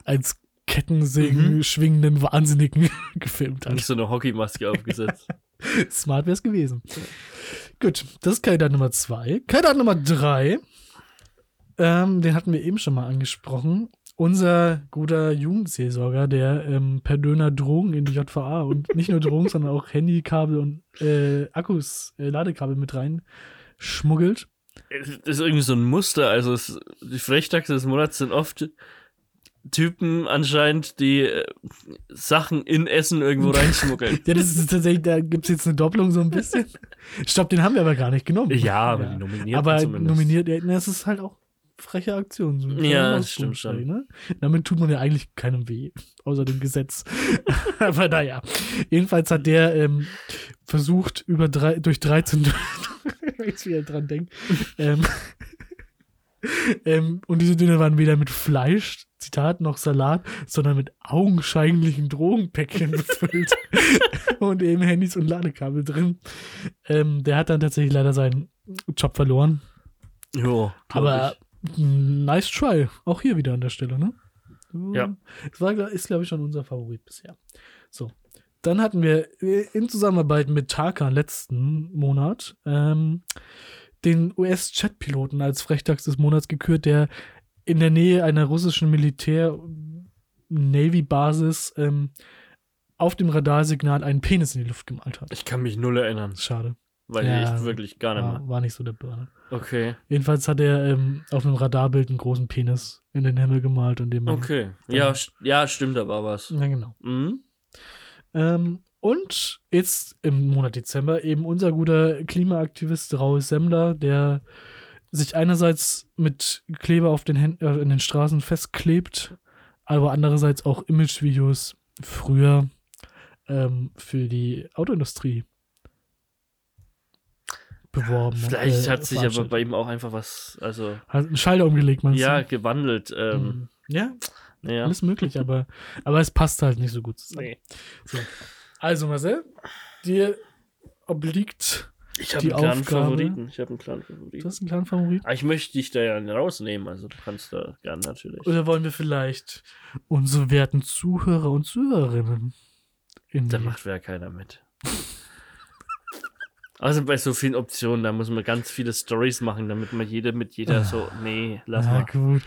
als Kettensägen schwingenden Wahnsinnigen *laughs* gefilmt hat. Nicht so eine Hockeymaske aufgesetzt. *laughs* Smart wäre es gewesen. Gut, das ist Kandidat Nummer zwei. Kandidat Nummer drei, ähm, den hatten wir eben schon mal angesprochen. Unser guter Jugendseelsorger, der ähm, per Döner Drogen in die JVA und nicht nur Drogen, *laughs* sondern auch Handykabel und äh, Akkus, äh, Ladekabel mit rein schmuggelt. Das ist irgendwie so ein Muster. Also es, die Frechtaxe des Monats sind oft Typen anscheinend, die äh, Sachen in Essen irgendwo reinschmuggeln. *laughs* Ja, das ist tatsächlich, da gibt es jetzt eine Doppelung so ein bisschen. *laughs* Stopp, den haben wir aber gar nicht genommen. Ja, aber die nominiert Aber zumindest. nominiert, ja, na, es ist halt auch freche Aktion. So Ja, das stimmt Ausrufezeichen, schon. Ne? Damit tut man ja eigentlich keinem weh, außer dem Gesetz. *laughs* aber naja, jedenfalls hat der ähm, versucht, über drei, durch 13, wenn ich jetzt wieder dran denke, ähm, ähm, und diese Döner waren weder mit Fleisch, Zitat, noch Salat, sondern mit augenscheinlichen Drogenpäckchen befüllt *laughs* und eben Handys und Ladekabel drin. Ähm, der hat dann tatsächlich leider seinen Job verloren. Jo, glaub Aber ich. nice try. Auch hier wieder an der Stelle, ne? Ja. Das war, ist, glaube ich, schon unser Favorit bisher. So. Dann hatten wir äh, in Zusammenarbeit mit Tarkan letzten Monat ähm, den US-Chat-Piloten als Frechtags des Monats gekürt, der in der Nähe einer russischen Militär-Navy-Basis ähm, auf dem Radarsignal einen Penis in die Luft gemalt hat. Ich kann mich null erinnern, Schade. weil Ja. ich wirklich gar nicht mehr. War, war nicht so der Burner. Okay, Jedenfalls hat er ähm, auf einem Radarbild einen großen Penis in den Himmel gemalt und dem man. okay. Ja, st- ja, stimmt, da war was. Ja, genau. Mhm. Ähm, und jetzt im Monat Dezember eben unser guter Klimaaktivist Raul Semmler, der sich einerseits mit Kleber auf den Händen, äh, in den Straßen festklebt, aber andererseits auch Imagevideos früher ähm, für die Autoindustrie beworben. und, Vielleicht äh, hat sich aber bei ihm auch einfach was, also, Hat einen Schalter umgelegt, meinst ja, du? gewandelt. Ähm, Mhm. Ja, ja. alles möglich, aber, aber es passt halt nicht so gut zusammen. Nee. So. Also Marcel, dir obliegt Ich habe einen Aufgabe. Favoriten. Ich habe einen kleinen Favoriten. Du hast einen kleinen Favorit? Aber ich möchte dich da ja rausnehmen, also du kannst da gern natürlich. Oder wollen wir vielleicht unsere werten Zuhörer und Zuhörerinnen in Da macht ja keiner mit. *laughs* Also bei so vielen Optionen, da muss man ganz viele Stories machen, damit man jede mit jeder so, nee, lass Ja, mal. gut.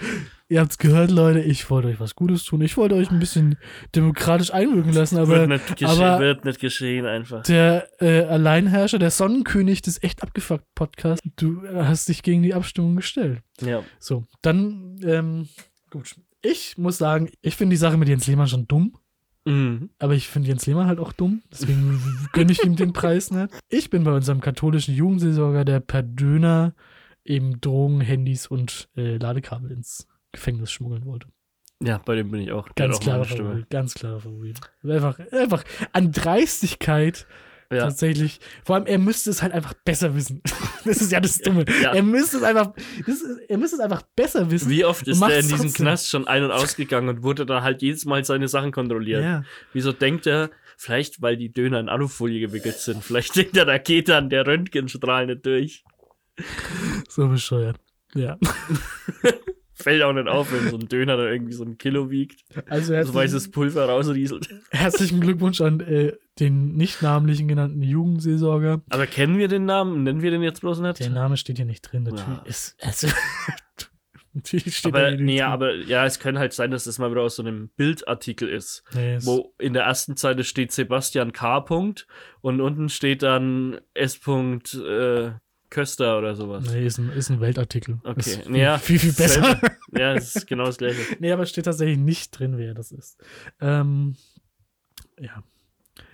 Ihr habt's gehört, Leute. Ich wollte euch was Gutes tun. Ich wollte euch ein bisschen demokratisch einwirken lassen, aber wird, nicht gesche aber- wird nicht geschehen einfach. der äh, Alleinherrscher, der Sonnenkönig des echt abgefuckt Podcasts, du äh, hast dich gegen die Abstimmung gestellt. Ja. So, dann, ähm, gut. Ich muss sagen, ich finde die Sache mit Jens Lehmann schon dumm. Mhm. Aber ich finde Jens Lehmann halt auch dumm. Deswegen *laughs* gönne ich ihm den Preis nicht. Ich bin bei unserem katholischen Jugendseelsorger, der per Döner eben Drogen, Handys und äh, Ladekabel ins Gefängnis schmuggeln wollte. Ja, bei dem bin ich auch. Ganz klarer Favorit. Ganz klarer Favorit. Einfach, einfach an Dreistigkeit Ja. tatsächlich. Vor allem, er müsste es halt einfach besser wissen. *laughs* Das ist ja das Dumme. Ja. Er müsste es einfach, ist, er müsste es einfach besser wissen. Wie oft ist der in diesem. Knast schon ein- und ausgegangen und wurde dann halt jedes Mal seine Sachen kontrolliert? Ja. Wieso denkt er, vielleicht weil die Döner in Alufolie gewickelt sind, vielleicht denkt er, da geht dann der Röntgenstrahl nicht durch. So bescheuert. Ja. *laughs* Fällt auch nicht auf, wenn so ein Döner da irgendwie so ein Kilo wiegt, Also so herzlichen, weißes Pulver rausrieselt. herzlichen Glückwunsch an äh, den nicht namlichen genannten Jugendseelsorger. Aber kennen wir den Namen? Nennen wir den jetzt bloß nicht? Der Name steht hier nicht drin. Natürlich, Ja. ist, also, *laughs* aber, da hier nicht nee, drin. aber ja, es kann halt sein, dass das mal wieder aus so einem Bildartikel ist, Nee, es- wo in der ersten Zeile steht Sebastian K. Punkt und unten steht dann S. Punkt, äh, Köster oder sowas. Nee, ist ein, ist ein Weltartikel. Okay, Ist viel, ja, *laughs* viel, viel besser. Ja, es ist genau das gleiche. *laughs* nee, aber es steht tatsächlich nicht drin, wer das ist. Ähm, ja.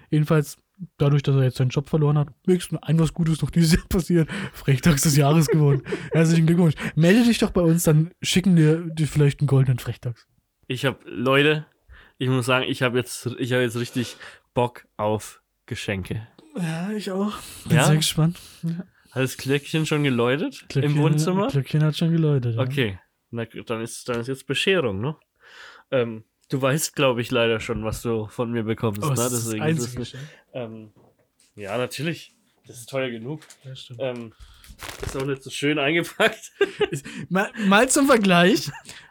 Jedenfalls, dadurch, dass er jetzt seinen Job verloren hat, wenigstens ein was Gutes noch dieses Jahr passiert. Frechtags des Jahres geworden. *laughs* Herzlichen Glückwunsch. Melde dich doch bei uns, dann schicken wir dir vielleicht einen goldenen Frechtags. Ich habe Leute, ich muss sagen, ich habe jetzt, ich habe jetzt richtig Bock auf Geschenke. Ja, ich auch. Bin Ja? sehr gespannt. Hat das Glöckchen schon geläutet Glöckchen, im Wohnzimmer? Glöckchen hat schon geläutet. Ja. Okay, Na, dann ist dann ist jetzt Bescherung, ne? Ähm, du weißt, glaube ich, leider schon, was du von mir bekommst, Oh, ne? das ist das Deswegen einzige ist Geschenk. ähm, ja, natürlich. Das ist teuer genug. Ja, stimmt. Ähm, ist auch nicht so schön eingepackt. *laughs* Mal, mal zum Vergleich.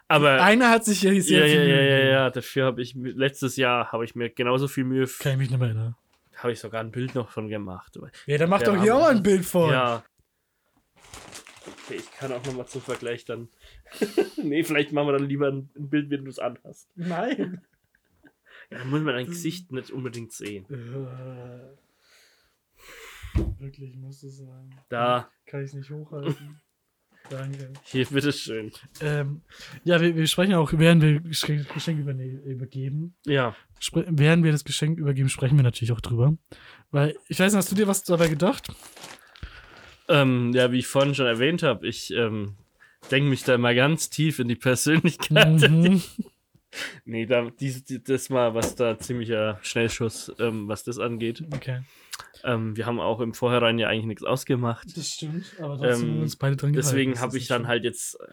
Aber Einer hat sich ja ja, sehr ja, viel ja, ja, gegeben. ja, dafür habe ich letztes Jahr habe ich mir genauso viel Mühe, Kann ich mich nicht mehr erinnern. Habe ich sogar ein Bild noch von gemacht. Ja, dann mach doch hier auch ein Bild vor. Ja. Okay, ich kann auch nochmal zum Vergleich dann. *laughs* nee, vielleicht machen wir dann lieber ein, ein Bild, wenn du es anhast. Nein. *laughs* Ja, dann muss man dein Gesicht nicht unbedingt sehen. Wirklich muss es sein. Da, Kann ich es nicht hochhalten. Danke. hier, bitteschön. Ähm, ja, wir, wir sprechen auch, während wir Geschenk, übergeben, Ja. spre während wir das Geschenk übergeben, sprechen wir natürlich auch drüber. Weil, ich weiß nicht, hast du dir was dabei gedacht? Ähm, ja, wie ich vorhin schon erwähnt habe, ich ähm, denke mich da immer ganz tief in die Persönlichkeit. Mhm. *laughs* Nee, da, dies, die, das mal, was da ziemlicher Schnellschuss, ähm, was das angeht. Okay. Ähm, wir haben auch im Vorhinein ja eigentlich nichts ausgemacht. Das stimmt, aber wir Ähm, uns beide dran Deswegen habe ich dann schon- halt jetzt äh,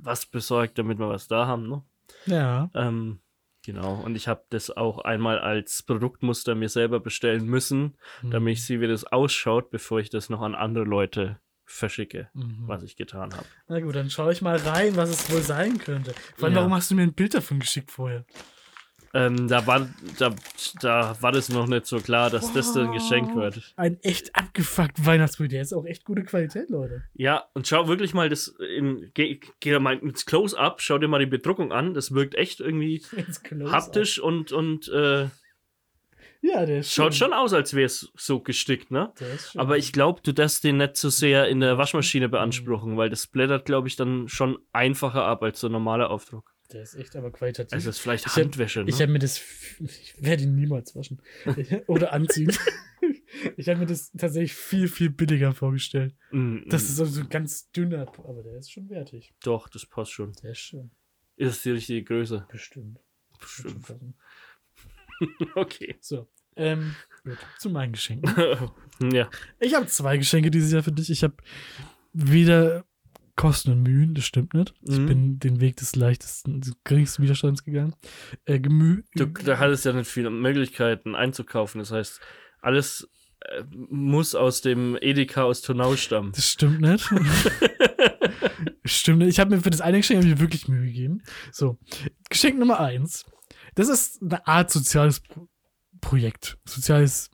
was besorgt, damit wir was da haben, ne? Ja. Ähm, genau. Und ich habe das auch einmal als Produktmuster mir selber bestellen müssen, damit ich sehe, wie das ausschaut, bevor ich das noch an andere Leute verschicke, Mhm. was ich getan habe. Na gut, dann schaue ich mal rein, was es wohl sein könnte. Vor allem, Ja. warum hast du mir ein Bild davon geschickt vorher? Ähm, da, war, da, da war das noch nicht so klar, dass das dann geschenkt wird. Ein echt abgefuckt Weihnachtsbild. Der ist auch echt gute Qualität, Leute. Ja, und schau wirklich mal das in, geh, geh mal ins Close-Up, schau dir mal die Bedruckung an. Das wirkt echt irgendwie *laughs* haptisch und, und äh, Ja, der ist schaut schön. schon aus, als wäre es so gestickt, ne? Der ist schön. Aber ich glaube, du darfst den nicht so sehr in der Waschmaschine beanspruchen, weil das blättert, glaube ich, dann schon einfacher ab als so ein normaler Aufdruck. Der ist echt aber qualitativ. Also das ist vielleicht Ich hab- Handwäsche, ne? Ich habe mir das. Ich werde ihn niemals waschen. *laughs* Oder anziehen. *laughs* ich habe mir das tatsächlich viel, viel billiger vorgestellt. Mm, Das mm, ist so so ein ganz dünner. Aber der ist schon wertig. Doch, das passt schon. Der ist schön. Ist die richtige Größe. Bestimmt. Bestimmt. *laughs* Okay. So. Ähm, gut. Zu meinen Geschenken. *laughs* ja. Ich habe zwei Geschenke dieses Jahr für dich. Ich habe weder Kosten und Mühen, das stimmt nicht. Ich Mhm. bin den Weg des leichtesten, des geringsten Widerstands gegangen. Äh, Gemü Du, da hattest ja nicht viele Möglichkeiten einzukaufen. Das heißt, alles äh, muss aus dem Edeka aus Turnau stammen. Das stimmt nicht. *laughs* stimmt nicht. Ich habe mir für das eine Geschenk wirklich Mühe gegeben. So, Geschenk Nummer eins. Das ist eine Art soziales Pro Projekt. Soziales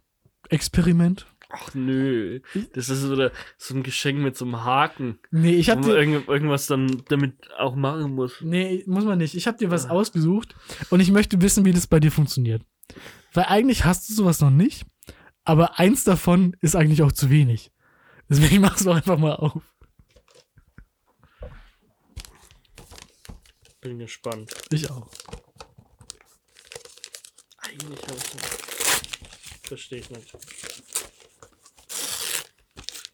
Experiment. Ach nö, das ist so, der, so ein Geschenk mit so einem Haken, Nee, ich man dir. irgend, irgendwas dann damit auch machen muss. Nee, muss man nicht. Ich habe dir was ausgesucht und ich möchte wissen, wie das bei dir funktioniert. Weil eigentlich hast du sowas noch nicht, aber eins davon ist eigentlich auch zu wenig. Deswegen *laughs* machst du einfach mal auf. Bin gespannt. Ich auch. Eigentlich habe ich nicht. Verstehe ich nicht.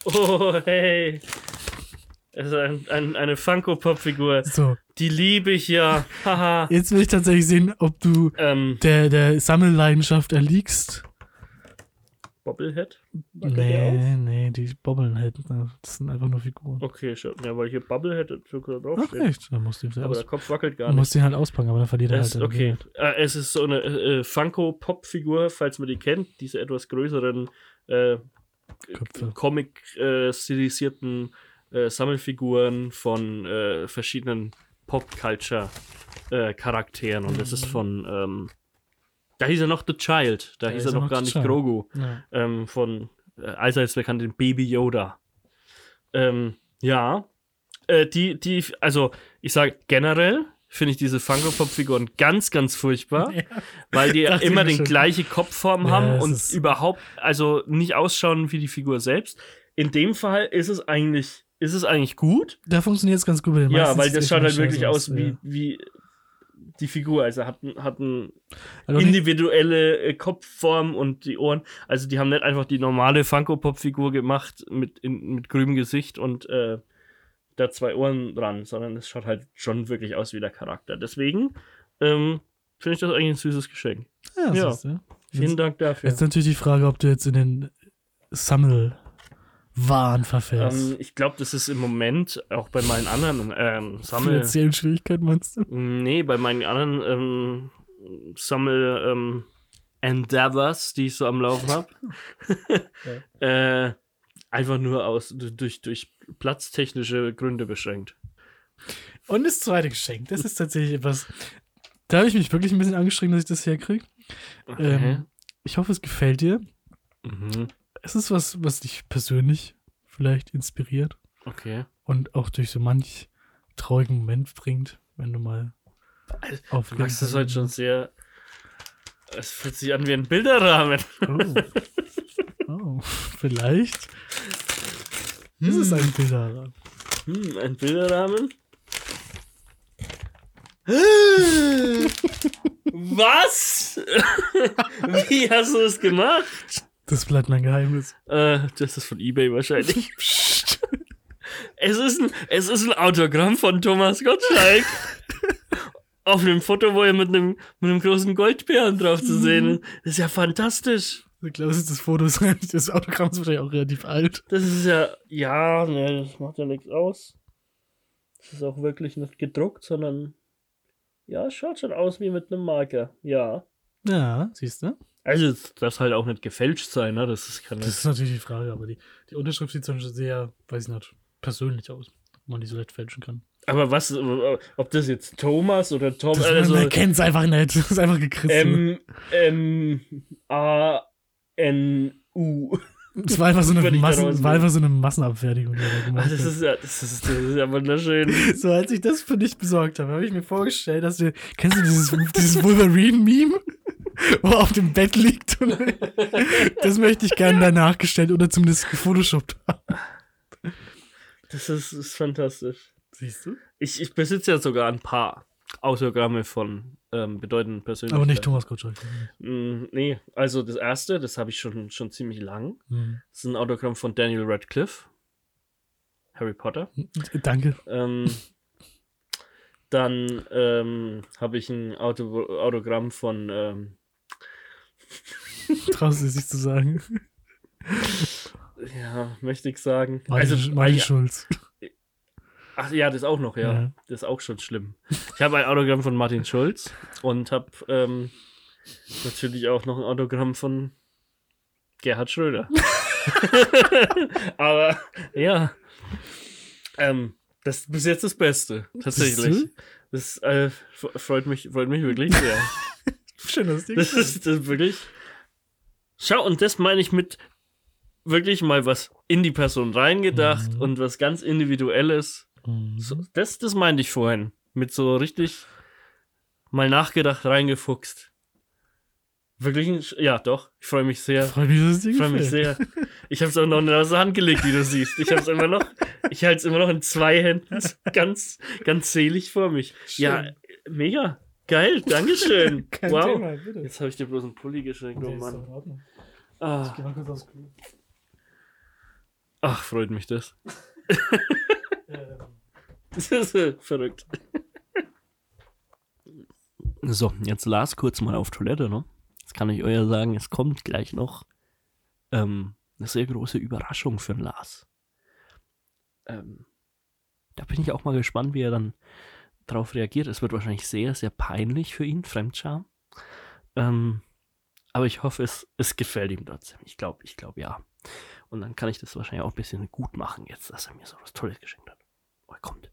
Oh, hey. Es ist ein, ein, eine Funko-Pop-Figur. So, Die liebe ich ja. Haha. jetzt will ich tatsächlich sehen, ob du ähm, der, der Sammelleidenschaft erliegst. Bobblehead? Nee, nee, die bobbeln halt. Das sind einfach nur Figuren. Okay, schon. Ja, weil hier Bubblehead sogar Ach, echt? Dann musst du ihn Aber der Kopf wackelt gar du nicht. musst ihn halt auspacken, aber dann verliert er halt. okay. Äh, es ist so eine äh, Funko-Pop-Figur, falls man die kennt. Diese etwas größeren äh. Comic-stilisierten äh, Sammelfiguren von äh, verschiedenen Pop-Culture-Charakteren. Und das ist von, ähm, da hieß er noch The Child, da, hieß er noch gar The nicht Child. Grogu. Ja. Ähm, von äh, allseits bekannten Baby Yoda. Ähm, ja, äh, die, die, also ich sage generell finde ich diese Funko-Pop-Figuren ganz, ganz furchtbar, *laughs* Ja. weil die *laughs* immer den schon. gleiche Kopfform Ja, haben und überhaupt, also nicht ausschauen wie die Figur selbst. In dem Fall ist es eigentlich, ist es eigentlich gut. Da funktioniert es ganz gut bei den Ja, weil das schaut halt wirklich aus wie, ja. wie die Figur. Also hat, ein- hat ein Also individuelle äh, Kopfform und die Ohren. Also die haben nicht einfach die normale Funko-Pop-Figur gemacht mit, in, mit grünem Gesicht und äh, da zwei Ohren dran, sondern es schaut halt schon wirklich aus wie der Charakter. Deswegen ähm, finde ich das eigentlich ein süßes Geschenk. ja, ja. Vielen Dank dafür. jetzt natürlich die Frage, ob du jetzt in den Sammelwahn verfällst. Ähm, ich glaube, das ist im Moment auch bei meinen anderen ähm, Sammel... Finanziellen Schwierigkeiten meinst du? Nee, bei meinen anderen ähm, Sammel ähm, Endeavors, die ich so am Laufen habe. *laughs* *laughs* äh, einfach nur aus durch, durch platztechnische Gründe beschränkt. Und das zweite Geschenk, das ist tatsächlich etwas, da habe ich mich wirklich ein bisschen angestrengt, dass ich das herkriege. Ähm, ich hoffe, es gefällt dir. Mhm. Es ist was, was dich persönlich vielleicht inspiriert Okay. und auch durch so manch traurigen Moment bringt, wenn du mal Also, auf Du machst das heute schon sehr. Es fühlt sich an wie ein Bilderrahmen. Oh. oh, vielleicht. Das ist ein Bilderrahmen. Hm, ein Bilderrahmen? *laughs* Was? *laughs* Wie hast du das gemacht? Das bleibt mein Geheimnis. Äh, das ist von eBay wahrscheinlich. *laughs* es, ist ein, es ist ein Autogramm von Thomas Gottschalk. *laughs* Auf einem Foto, wo er mit einem, mit einem großen Goldbären drauf zu sehen ist. Das ist ja fantastisch. Ich glaube, das ist das Foto, ist eigentlich- das Autogramm ist wahrscheinlich auch relativ alt. Das ist ja, ja, ne, das macht ja nichts aus. Das ist auch wirklich nicht gedruckt, sondern, ja, es schaut schon aus wie mit einem Marker. Ja. Ja, siehst du? Also, es darf halt auch nicht gefälscht sein, ne? Das ist keine. Das ist natürlich die Frage, aber die, die Unterschrift sieht schon sehr, weiß ich nicht, persönlich aus. Ob man die so leicht fälschen kann. Aber was, ob das jetzt Thomas oder Tom, Das, also, man man kennt es einfach nicht. *laughs* Das ist einfach gekritzelt. M, M, A, N, U. Es war einfach so eine, Massen, war einfach so eine Massenabfertigung, die da Ah, gemacht Das ist ja, das ist, das ist ja wunderschön. *laughs* So, als ich das für dich besorgt habe, habe ich mir vorgestellt, dass du, kennst du dieses, dieses Wolverine-Meme? Wo *laughs* er auf dem Bett liegt. Und *laughs* das möchte ich gerne danach gestellt oder zumindest gefotoshoppt haben. Das ist, ist fantastisch. Siehst du? Ich, ich besitze ja sogar ein paar Autogramme von ähm, bedeutenden Persönlichkeiten. Aber nicht Thomas Gottschalk. Mm, nee, also das erste, das habe ich schon, schon ziemlich lang. Hm. Das ist ein Autogramm von Daniel Radcliffe. Harry Potter. Danke. Ähm, dann ähm, habe ich ein Auto Autogramm von ähm, Traust du es nicht zu sagen? ja, möchte ich sagen. Martin, also, Martin ja, Schulz. ach ja, das auch noch, ja. Ja. Das ist auch schon schlimm. Ich habe ein Autogramm von Martin Schulz und habe ähm, natürlich auch noch ein Autogramm von Gerhard Schröder. *laughs* Aber ja, ähm, das ist bis jetzt das Beste, tatsächlich. Das äh, freut mich, freut mich wirklich sehr. Schön, dass Das ist, das ist wirklich. Schau, und das meine ich mit wirklich mal was in die Person reingedacht Mhm. und was ganz Individuelles. So, das, das meinte ich vorhin. Mit so richtig mal nachgedacht, reingefuchst. Wirklich, ein, ja, doch. Ich freue mich sehr. Freut mich, dass es dir Ich freue mich sehr. Ich habe es auch noch in der Hand gelegt, wie du siehst. Ich habe es immer noch, ich halte es immer noch in zwei Händen, ganz, ganz selig vor mich. Ja, mega. Geil, Dankeschön. *laughs* Kein wow. Thema, bitte. Jetzt habe ich dir bloß einen Pulli geschenkt, oh Mann. Ah, Geh mal kurz aufs Klo. ach, freut mich das. *laughs* Das ist verrückt. So, jetzt Lars kurz mal auf Toilette, ne? Jetzt kann ich euch ja sagen, es kommt gleich noch ähm, eine sehr große Überraschung für den Lars. Ähm, da bin ich auch mal gespannt, wie er dann darauf reagiert. Es wird wahrscheinlich sehr, sehr peinlich für ihn, Fremdscham. Ähm, aber ich hoffe, es, es gefällt ihm trotzdem. Ich glaube, ich glaube ja. Und dann kann ich das wahrscheinlich auch ein bisschen gut machen, jetzt, dass er mir so was Tolles geschenkt hat. Oh, er kommt.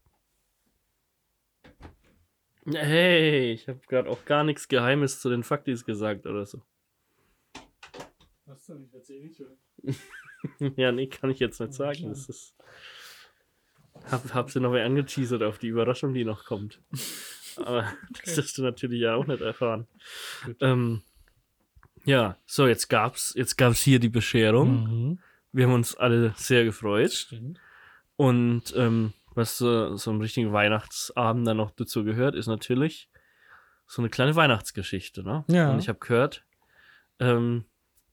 Hey, ich habe gerade auch gar nichts Geheimes zu den Faktis gesagt oder so. Denn? Ich erzähl nicht, oder? *laughs* ja, nee, kann ich jetzt nicht sagen. Das ist. Hab, hab sie noch mal angeteasert auf die Überraschung, die noch kommt. Aber *laughs* das wirst du natürlich ja auch nicht erfahren. Ähm, ja, so, jetzt gab's, jetzt gab's hier die Bescherung. Mhm. Wir haben uns alle sehr gefreut. Und ähm, was so, so einem richtigen Weihnachtsabend dann noch dazu gehört, ist natürlich so eine kleine Weihnachtsgeschichte. Ne? Ja. Und ich habe gehört, ähm,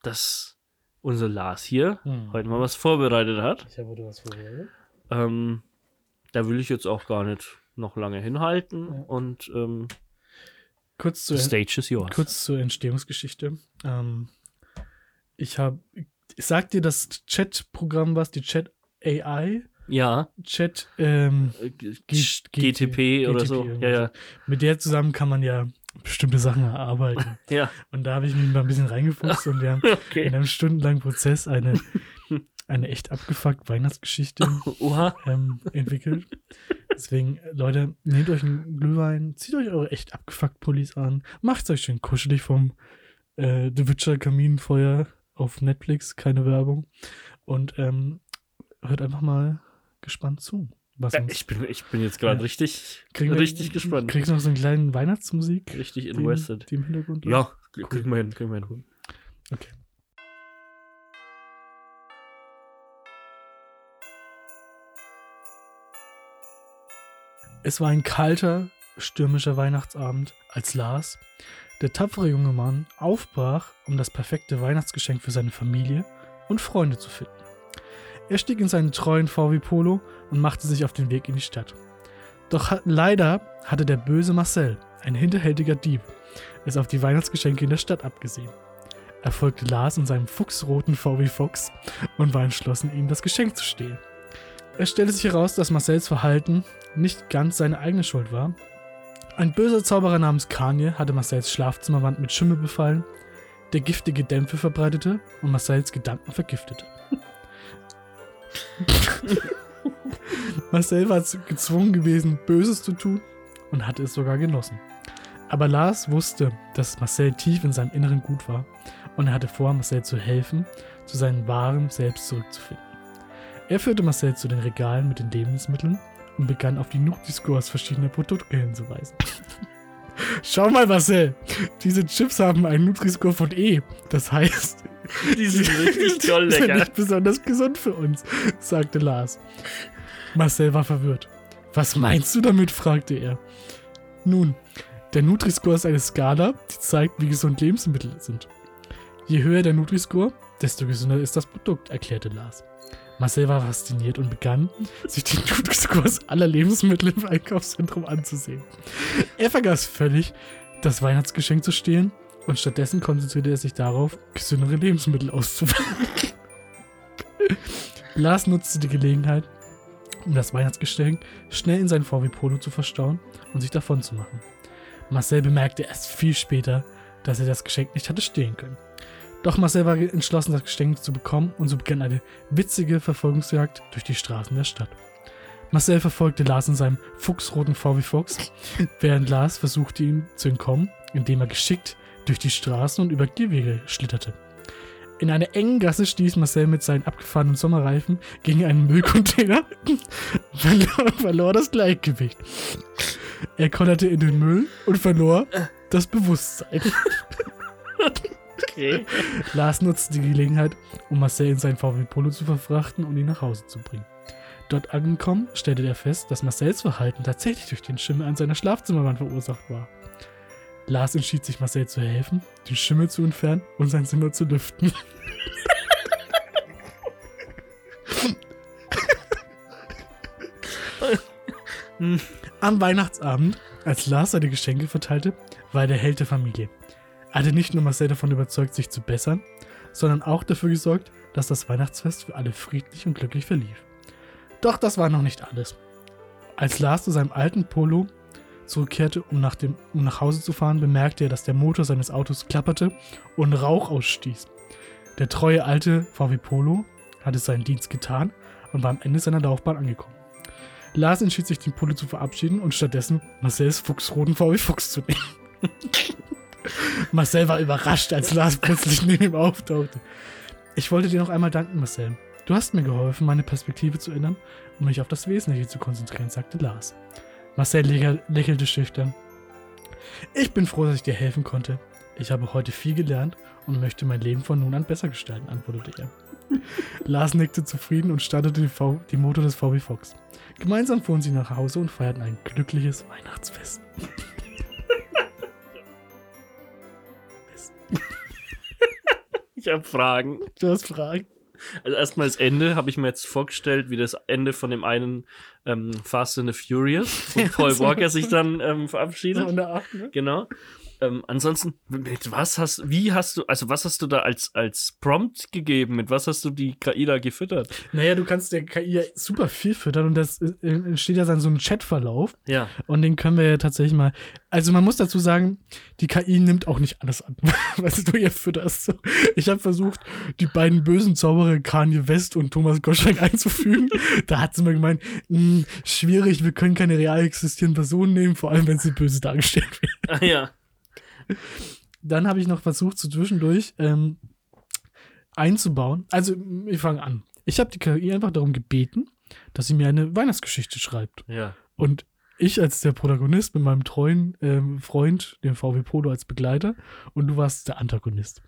dass unser Lars hier Mhm. heute mal was vorbereitet hat. Ich habe heute was vorbereitet. Ähm, da will ich jetzt auch gar nicht noch lange hinhalten. Ja. Und ähm, Kurz zu the stage is yours. Kurz zur Entstehungsgeschichte. Ähm, ich habe, sagt dir das Chat-Programm was, die Chat AI? Ja, Chat, ähm, äh, GTP oder so. Ja, ja. mit der zusammen kann man ja bestimmte Sachen erarbeiten. *laughs* Ja, Und da habe ich mich mal ein bisschen reingefuchst und wir haben *laughs* in okay. einem stundenlangen Prozess eine, *laughs* eine echt abgefuckt Weihnachtsgeschichte *laughs* ähm, entwickelt. Deswegen, äh, Leute, nehmt euch einen Glühwein, zieht euch eure echt abgefuckt Pullis an, macht euch schön kuschelig vom äh, The Witcher Kaminfeuer auf Netflix, keine Werbung. Und ähm, hört einfach mal gespannt zu. Was Ja, uns ich, bin, ich bin jetzt gerade Ja. richtig, kriegen wir- richtig gespannt. Kriegst du noch so einen kleinen Weihnachtsmusik? Richtig invested. die im Hintergrund? Ja, krieg- kriegen wir hin, kriegen wir hin. Okay. Es war ein kalter, stürmischer Weihnachtsabend, als Lars, der tapfere junge Mann, aufbrach, um das perfekte Weihnachtsgeschenk für seine Familie und Freunde zu finden. Er stieg in seinen treuen VW Polo und machte sich auf den Weg in die Stadt. Doch hat, leider hatte der böse Marcel, ein hinterhältiger Dieb, es auf die Weihnachtsgeschenke in der Stadt abgesehen. Er folgte Lars in seinem fuchsroten VW Fox und war entschlossen, ihm das Geschenk zu stehlen. Es stellte sich heraus, dass Marcells Verhalten nicht ganz seine eigene Schuld war. Ein böser Zauberer namens Kanye hatte Marcells Schlafzimmerwand mit Schimmel befallen, der giftige Dämpfe verbreitete und Marcells Gedanken vergiftete. *laughs* Marcel war gezwungen gewesen, Böses zu tun und hatte es sogar genossen. Aber Lars wusste, dass Marcel tief in seinem Inneren gut war und er hatte vor, Marcel zu helfen, zu seinem wahren Selbst zurückzufinden. Er führte Marcel zu den Regalen mit den Lebensmitteln und begann auf die Nutri-Scores verschiedener Produkte hinzuweisen. *laughs* Schau mal, Marcel, diese Chips haben einen Nutri-Score von E. Das heißt, *laughs* Die sind richtig *laughs* toll sind lecker. nicht besonders gesund für uns, sagte Lars. Marcel war verwirrt. Was meinst du damit? fragte er. Nun, der Nutri-Score ist eine Skala, die zeigt, wie gesund Lebensmittel sind. Je höher der Nutri-Score, desto gesünder ist das Produkt, erklärte Lars. Marcel war fasziniert und begann, sich die Nutri-Scores aller Lebensmittel im Einkaufszentrum anzusehen. Er vergaß völlig, das Weihnachtsgeschenk zu stehlen und stattdessen konzentrierte er sich darauf, gesündere Lebensmittel auszuwählen. *laughs* Lars nutzte die Gelegenheit, um das Weihnachtsgeschenk schnell in sein VW Polo zu verstauen und sich davon zu machen. Marcel bemerkte erst viel später, dass er das Geschenk nicht hatte stehlen können. Doch Marcel war entschlossen, das Geschenk zu bekommen und so begann eine witzige Verfolgungsjagd durch die Straßen der Stadt. Marcel verfolgte Lars in seinem fuchsroten VW Fox, *laughs* während Lars versuchte ihm zu entkommen, indem er geschickt durch die Straßen und über Gehwege schlitterte. In einer engen Gasse stieß Marcel mit seinen abgefahrenen Sommerreifen gegen einen Müllcontainer und *laughs* verlor, verlor das Gleichgewicht. Er kollerte in den Müll und verlor das Bewusstsein. *laughs* Okay. *laughs* Lars nutzte die Gelegenheit, um Marcel in sein VW Polo zu verfrachten und ihn nach Hause zu bringen. Dort angekommen, stellte er fest, dass Marcels Verhalten tatsächlich durch den Schimmel an seiner Schlafzimmerwand verursacht war. Lars entschied sich, Marcel zu helfen, den Schimmel zu entfernen und sein Zimmer zu lüften. *laughs* *laughs* Am Weihnachtsabend, als Lars seine Geschenke verteilte, war er der Held der Familie. Hatte nicht nur Marcel davon überzeugt, sich zu bessern, sondern auch dafür gesorgt, dass das Weihnachtsfest für alle friedlich und glücklich verlief. Doch das war noch nicht alles. Als Lars zu seinem alten Polo zurückkehrte, um nach, dem, um nach Hause zu fahren, bemerkte er, dass der Motor seines Autos klapperte und Rauch ausstieß. Der treue alte VW Polo hatte seinen Dienst getan und war am Ende seiner Laufbahn angekommen. Lars entschied sich, den Polo zu verabschieden und stattdessen Marcells fuchsroten VW Fuchs zu nehmen. *laughs* *laughs* Marcel war überrascht, als Lars plötzlich neben ihm auftauchte. Ich wollte dir noch einmal danken, Marcel. Du hast mir geholfen, meine Perspektive zu ändern und mich auf das Wesentliche zu konzentrieren, sagte Lars. Marcel lächel lächelte schüchtern. Ich bin froh, dass ich dir helfen konnte. Ich habe heute viel gelernt und möchte mein Leben von nun an besser gestalten, antwortete er. *laughs* Lars nickte zufrieden und startete die, v die Motor des VW Fox. Gemeinsam fuhren sie nach Hause und feierten ein glückliches Weihnachtsfest. Ich habe Fragen. Du hast Fragen? Also erstmal das Ende habe ich mir jetzt vorgestellt, wie das Ende von dem einen ähm, Fast and the Furious, wo *laughs* Paul Walker sich dann ähm, verabschiedet. So Art, ne? Genau. Ähm, ansonsten, mit was hast, wie hast du, also was hast du da als, als Prompt gegeben? Mit was hast du die KI da gefüttert? Naja, du kannst der KI ja super viel füttern und das äh, entsteht ja dann so ein Chatverlauf Ja. und den können wir ja tatsächlich mal. Also man muss dazu sagen, die KI nimmt auch nicht alles an, *laughs* was du ihr fütterst. Ich habe versucht, die beiden bösen Zauberer Kanye West und Thomas Gottschalk *laughs* einzufügen. Da hat sie mir gemeint, "Hm, schwierig, wir können keine real existierenden Personen nehmen, vor allem wenn sie böse dargestellt werden. Ah, ja. Dann habe ich noch versucht, so zwischendurch ähm, einzubauen. Also, ich fange an. Ich habe die KI einfach darum gebeten, dass sie mir eine Weihnachtsgeschichte schreibt. Ja. Und ich als der Protagonist mit meinem treuen ähm, Freund, dem VW Polo als Begleiter, und du warst der Antagonist.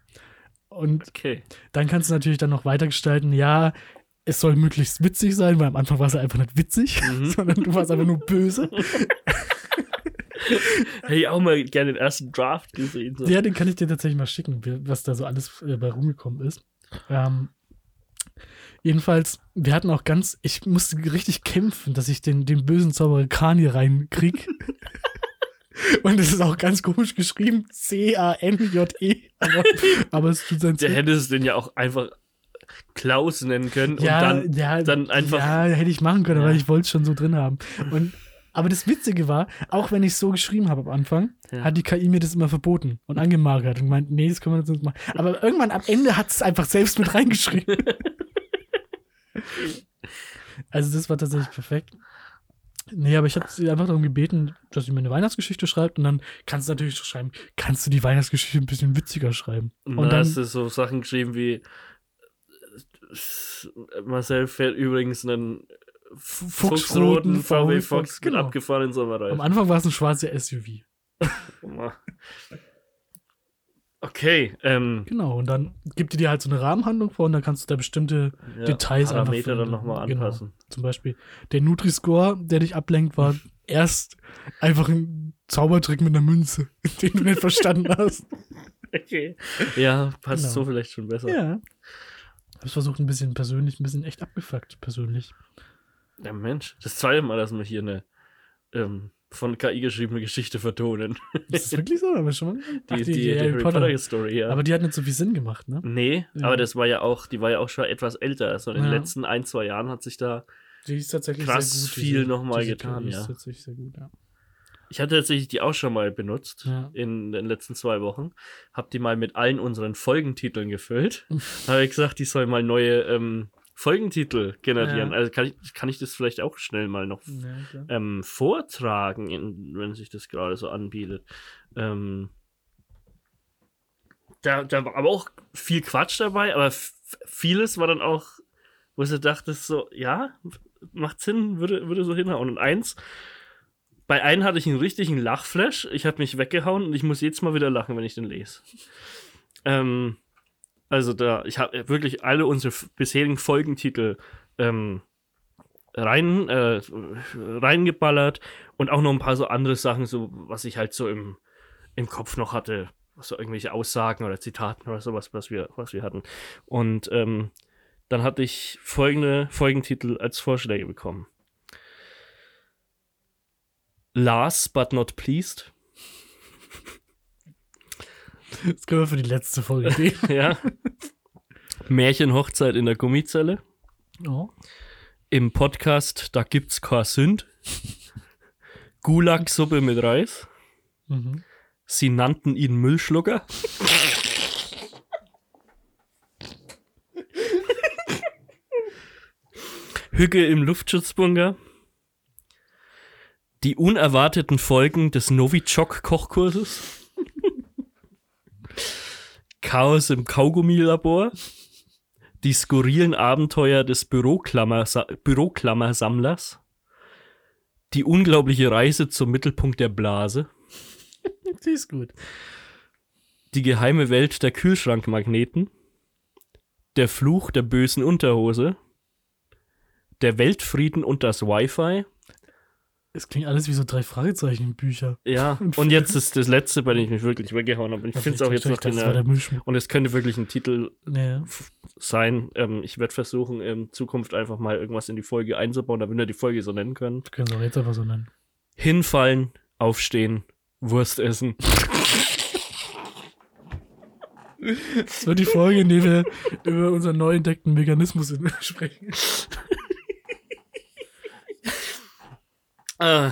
Und Okay. dann kannst du natürlich dann noch weitergestalten, ja, es soll möglichst witzig sein, weil am Anfang war es einfach nicht witzig, Mhm. *laughs* sondern du warst einfach nur böse. *laughs* Hätte ich auch mal gerne den ersten Draft gesehen. So. Ja, den kann ich dir tatsächlich mal schicken, was da so alles äh, bei rumgekommen ist. Ähm, jedenfalls, wir hatten auch ganz, ich musste richtig kämpfen, dass ich den, den bösen Zauberer Kani reinkrieg. *laughs* Und es ist auch ganz komisch geschrieben, C-A-N-J-E. Aber, aber es tut sein Der hätte es den ja auch einfach Klaus nennen können ja, und dann, ja, dann einfach. Ja, hätte ich machen können, aber Ja. ich wollte es schon so drin haben. Und, aber das Witzige war, auch wenn ich so geschrieben habe am Anfang, Ja. hat die KI mir das immer verboten und angemagert und gemeint, nee, das können wir jetzt nicht machen. Aber irgendwann am Ende hat es einfach selbst mit reingeschrieben. *laughs* also das war tatsächlich perfekt. Nee, aber ich habe sie einfach darum gebeten, dass sie mir eine Weihnachtsgeschichte schreibt und dann kannst du natürlich so schreiben, kannst du die Weihnachtsgeschichte ein bisschen witziger schreiben. Und, Und dann hast du so Sachen geschrieben wie Marcel fährt übrigens einen Fuchsroten VW Fox genau. abgefahrenen am Sommerreifen. Anfang war es ein schwarzer SUV. *laughs* Okay, ähm, Genau, und dann gibt die dir halt so eine Rahmenhandlung vor und dann kannst du da bestimmte ja, Details einfach Parameter dann finden. nochmal Genau. anpassen. Zum Beispiel der Nutri-Score, der dich ablenkt, war *laughs* erst einfach ein Zaubertrick mit einer Münze, *laughs* den du nicht verstanden hast. Okay. Ja, passt Genau. so vielleicht schon besser. Ja. Hab's versucht, ein bisschen persönlich, ein bisschen echt abgefuckt, persönlich. Ja, Mensch, das zweite Mal, dass wir hier eine ähm, von KI geschriebene Geschichte vertonen. Ist das wirklich so? Aber schon mal? Ach, Die, die, die, Harry Potter, Story, ja. Aber die hat nicht so viel Sinn gemacht, ne? nee, Ja. aber das war ja auch, die war ja auch schon etwas älter. Also in den Ja. letzten ein, zwei Jahren hat sich da Die Krass gut. viel noch mal diese getan, ja. Ist tatsächlich sehr gut, ja. Ich hatte tatsächlich die auch schon mal benutzt Ja. in den letzten zwei Wochen. Hab die mal mit allen unseren Folgentiteln gefüllt. habe ich gesagt, die soll mal neue ähm, Folgentitel generieren. Ja. Also kann ich, kann ich das vielleicht auch schnell mal noch Ja, ähm, vortragen, in, wenn sich das gerade so anbietet. Ähm, da, da war aber auch viel Quatsch dabei, aber vieles war dann auch, wo du dachtest, so, ja, macht Sinn, würde, würde so hinhauen. Und eins, bei einem hatte ich einen richtigen Lachflash, ich habe mich weggehauen und ich muss jedes Mal wieder lachen, wenn ich den lese. Ähm, also da, ich habe wirklich alle unsere bisherigen Folgentitel ähm, rein, äh, reingeballert und auch noch ein paar so andere Sachen, so was ich halt so im, im Kopf noch hatte, so irgendwelche Aussagen oder Zitaten oder sowas, was wir, was wir hatten. Und ähm, dann hatte ich folgende Folgentitel als Vorschläge bekommen. Last but not pleased. Das können wir für die letzte Folge *laughs* nehmen. ja. Märchenhochzeit in der Gummizelle. oh. Im Podcast, da gibt's kein Sünd. Gulag-Suppe mit Reis. mhm. Sie nannten ihn Müllschlucker. *laughs* Hücke im Luftschutzbunker. Die unerwarteten Folgen des Novichok-Kochkurses. Chaos im Kaugummilabor. Die skurrilen Abenteuer des Büroklammer Büroklammersammlers. Die unglaubliche Reise zum Mittelpunkt der Blase. *laughs* Die ist gut. Die geheime Welt der Kühlschrankmagneten. Der Fluch der bösen Unterhose. Der Weltfrieden und das Wi-Fi. Es klingt alles wie so drei Fragezeichen in Bücher. Ja, *laughs* und jetzt ist das letzte, bei dem ich mich wirklich weggehauen habe. Und ich finde es auch jetzt noch in der. Und es könnte wirklich ein Titel Ja. sein. Ähm, ich werde versuchen, in Zukunft einfach mal irgendwas in die Folge einzubauen, damit wir die Folge so nennen können. Wir können es auch jetzt einfach so nennen. Hinfallen, aufstehen, Wurst essen. Das wird die Folge, in der wir über unseren neu entdeckten Mechanismus *laughs* sprechen. Äh,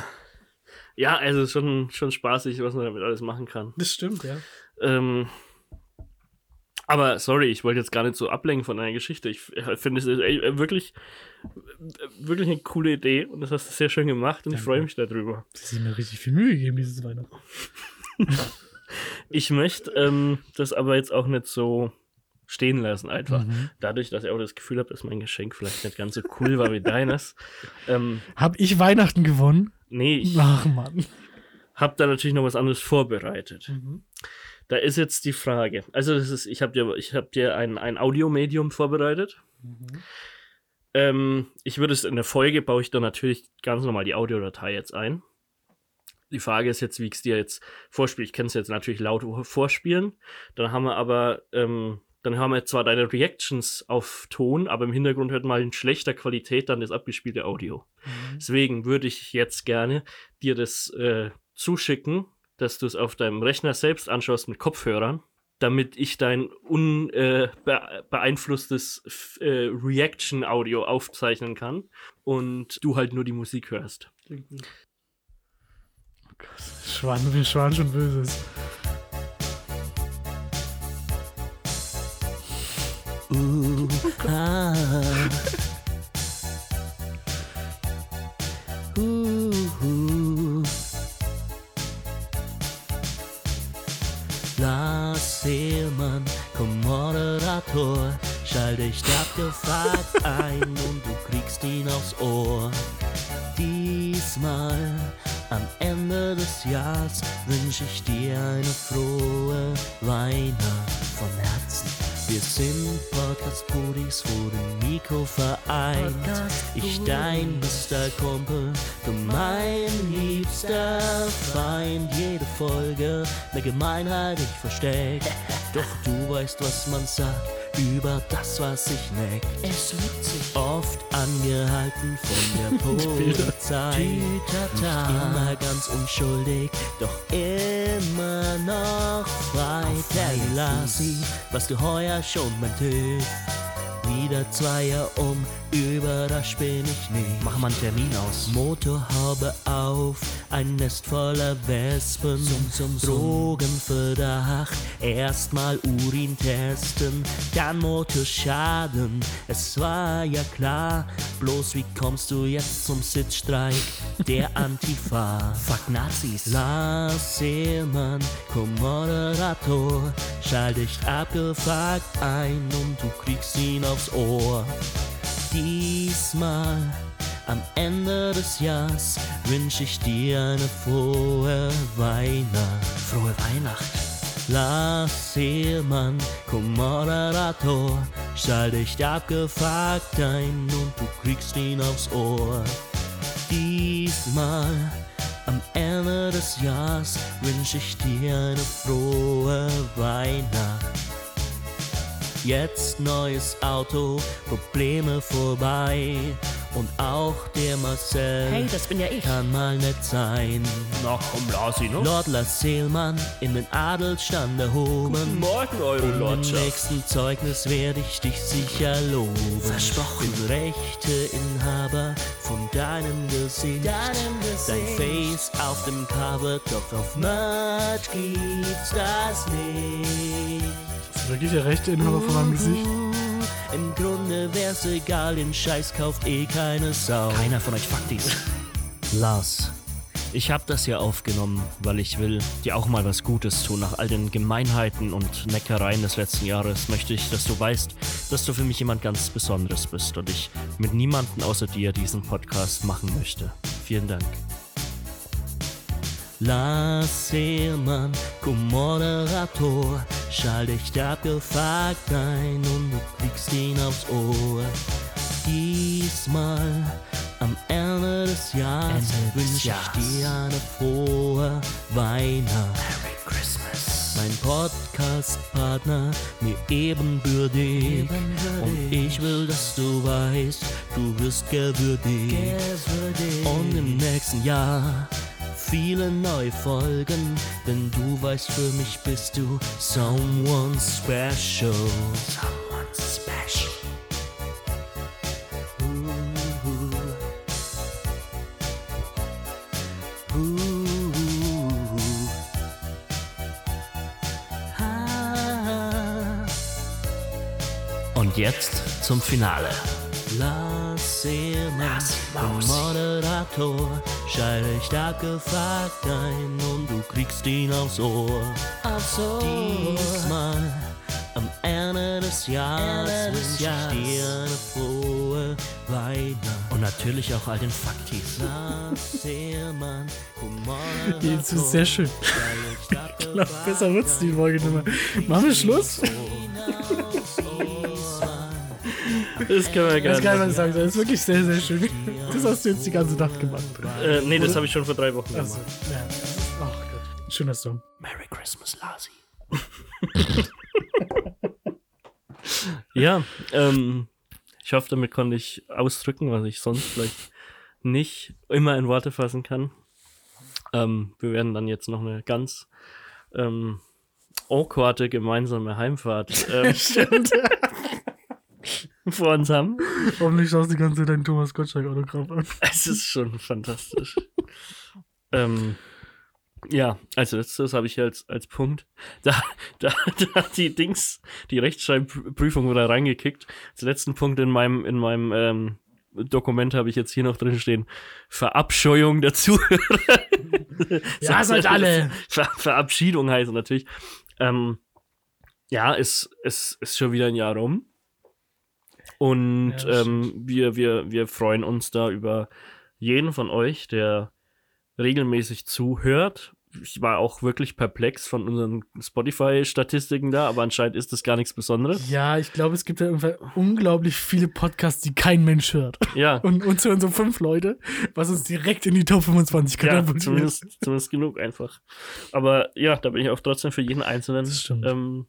ja, also schon, schon spaßig, was man damit alles machen kann. Das stimmt, ja. Ähm, aber sorry, ich wollte jetzt gar nicht so ablenken von deiner Geschichte. Ich äh, finde es ey, wirklich, äh, wirklich eine coole Idee und das hast du sehr schön gemacht und ich Danke. freue mich darüber. Sie haben mir richtig viel Mühe gegeben dieses Weihnachten. *laughs* Ich möchte ähm, das aber jetzt auch nicht so stehen lassen, einfach. Mhm. Dadurch, dass ich auch das Gefühl habe, dass mein Geschenk vielleicht nicht ganz so cool war wie deines. *laughs* Ähm, Hab ich Weihnachten gewonnen? nee, ich Ach, Mann. habe da natürlich noch was anderes vorbereitet. Mhm. Da ist jetzt die Frage. Also, das ist, ich habe dir, ich hab dir ein, ein Audiomedium vorbereitet. Ähm, ich würde es in der Folge, baue ich da natürlich ganz normal die Audiodatei jetzt ein. Die Frage ist jetzt, wie ich es dir jetzt vorspiele. Ich kann es jetzt natürlich laut vorspielen. Dann haben wir aber, ähm, dann haben wir zwar deine Reactions auf Ton, aber im Hintergrund hört mal in schlechter Qualität dann das abgespielte Audio. Deswegen würde ich jetzt gerne dir das äh, zuschicken, dass du es auf deinem Rechner selbst anschaust mit Kopfhörern, damit ich dein unbeeinflusstes f- äh, Reaction-Audio aufzeichnen kann und du halt nur die Musik hörst. Schwan, wir schwan schon Böses. Dich abgefragt *laughs* ein und du kriegst ihn aufs Ohr. Diesmal am Ende des Jahres wünsche ich dir eine frohe Weihnacht von Herzen. Wir sind Podcast-Brudis vor dem Mikro vereint. Ich dein bester Kumpel, du mein liebster Feind. Jede Folge eine Gemeinheit ich versteck. *laughs* Doch du weißt, was man sagt über das, was sich neckt. Es liegt sich oft angehalten von der *laughs* Polizei. Nicht immer ganz unschuldig, doch immer noch frei. Der Lassi, was du heuer schon mein Typ. wieder Zweier um, überrascht bin ich nicht. Mach mal einen Termin aus. Motorhaube auf, ein Nest voller Wespen. Zum, Drogenverdacht, erstmal Urin testen, dann Motorschaden. Es war ja klar, bloß wie kommst du jetzt zum Sitzstreik der *laughs* Antifa? Fuck Nazis. Lars Seelmann, Co-Moderator, schalt dich abgefuckt ein und du kriegst ihn aufs Ohr. Diesmal am Ende des Jahres wünsch ich dir eine frohe Weihnacht. Frohe Weihnacht. Lars Seelmann, Co-Moderator, schalt dich abgefuckt ein und du kriegst ihn aufs Ohr. Diesmal am Ende des Jahres wünsch ich dir eine frohe Weihnacht. Jetzt neues Auto, Probleme vorbei. Und auch der Marcel Hey, das bin ja ich. kann mal nett sein. Na komm, Lasi, ne? Lord Lasselmann in den Adelsstand erhoben. Morgen, eure Im Lordschaft. nächsten Zeugnis werde ich dich sicher loben. Versprochen. Bin Rechteinhaber von deinem Gesicht. Dein Face auf dem Cover, doch auf Merch gibt's das nicht. Ist wirklich der rechte Inhaber von meinem Gesicht? Im Grunde wär's egal, den Scheiß kauft eh keine Sau. Keiner von euch fuckt dies. Lars, ich hab das hier aufgenommen, weil ich will dir auch mal was Gutes tun. Nach all den Gemeinheiten und Neckereien des letzten Jahres möchte ich, dass du weißt, dass du für mich jemand ganz Besonderes bist und ich mit niemandem außer dir diesen Podcast machen möchte. Vielen Dank. Lars Seelmann, Co-Moderator, schalt dich abgefuckt ein und du kriegst ihn aufs Ohr. Diesmal am Ende des Jahres Ende des wünsch ich dir eine frohe Weihnacht. Merry Christmas. Mein Podcast-Partner mir ebenbürtig. Und ich will, dass du weißt, du wirst gewürdigt. Und im nächsten Jahr viele neue Folgen, denn du weißt, für mich bist du someone special. Someone special. Und jetzt zum Finale. Lass Seemann, Maus. Moderator, dich abgefuckt ein und du kriegst ihn aufs Ohr. Aufs Ohr. Diesmal am Ende des Jahres wünsch ich dir eine frohe Weihnacht. Und natürlich auch all den Faktis. Lass Seemann, *laughs* Moderator, Jetzt ist sehr schön. Ich *laughs* glaube, besser wird's die Folge nicht mehr. Machen wir Schluss? *laughs* Das können wir Das gerne. kann man sagen. Das ist wirklich sehr, sehr schön. Das hast du jetzt die ganze Nacht gemacht. Äh, nee, das habe ich schon vor drei Wochen Also, gemacht. ja. Ach Gott. Schöner Song. Merry Christmas, Lasi. *laughs* ja, ähm, ich hoffe, damit konnte ich ausdrücken, was ich sonst vielleicht nicht immer in Worte fassen kann. Ähm, wir werden dann jetzt noch eine ganz ähm, awkwarde gemeinsame Heimfahrt *laughs* ähm, Stimmt. *laughs* *laughs* vor uns haben. Hoffentlich schaust du die ganze Zeit dein Thomas Gottschalk-Autogramm an. *laughs* Es ist schon fantastisch. ähm, ja, also das, das habe ich als, als Punkt. *laughs* Da, da, da hat die Dings, die Rechtschreibprüfung wieder reingekickt. Als letzten Punkt in meinem, in meinem ähm, Dokument habe ich jetzt hier noch drin stehen. Verabscheuung der Zuhörer. Ja, seid alle. Ver Verabschiedung heißt natürlich. Ähm, ja, es, es ist schon wieder ein Jahr rum. Und Ja, ähm, wir, wir, wir freuen uns da über jeden von euch, der regelmäßig zuhört. Ich war auch wirklich perplex von unseren Spotify-Statistiken da, aber anscheinend ist das gar nichts Besonderes. Ja, ich glaube, es gibt ja unglaublich viele Podcasts, die kein Mensch hört. Ja, Und uns hören so fünf Leute, was uns direkt in die Top 25 ja katapultiert. zumindest, zumindest genug einfach. Aber ja, da bin ich auch trotzdem für jeden Einzelnen Das stimmt. ähm,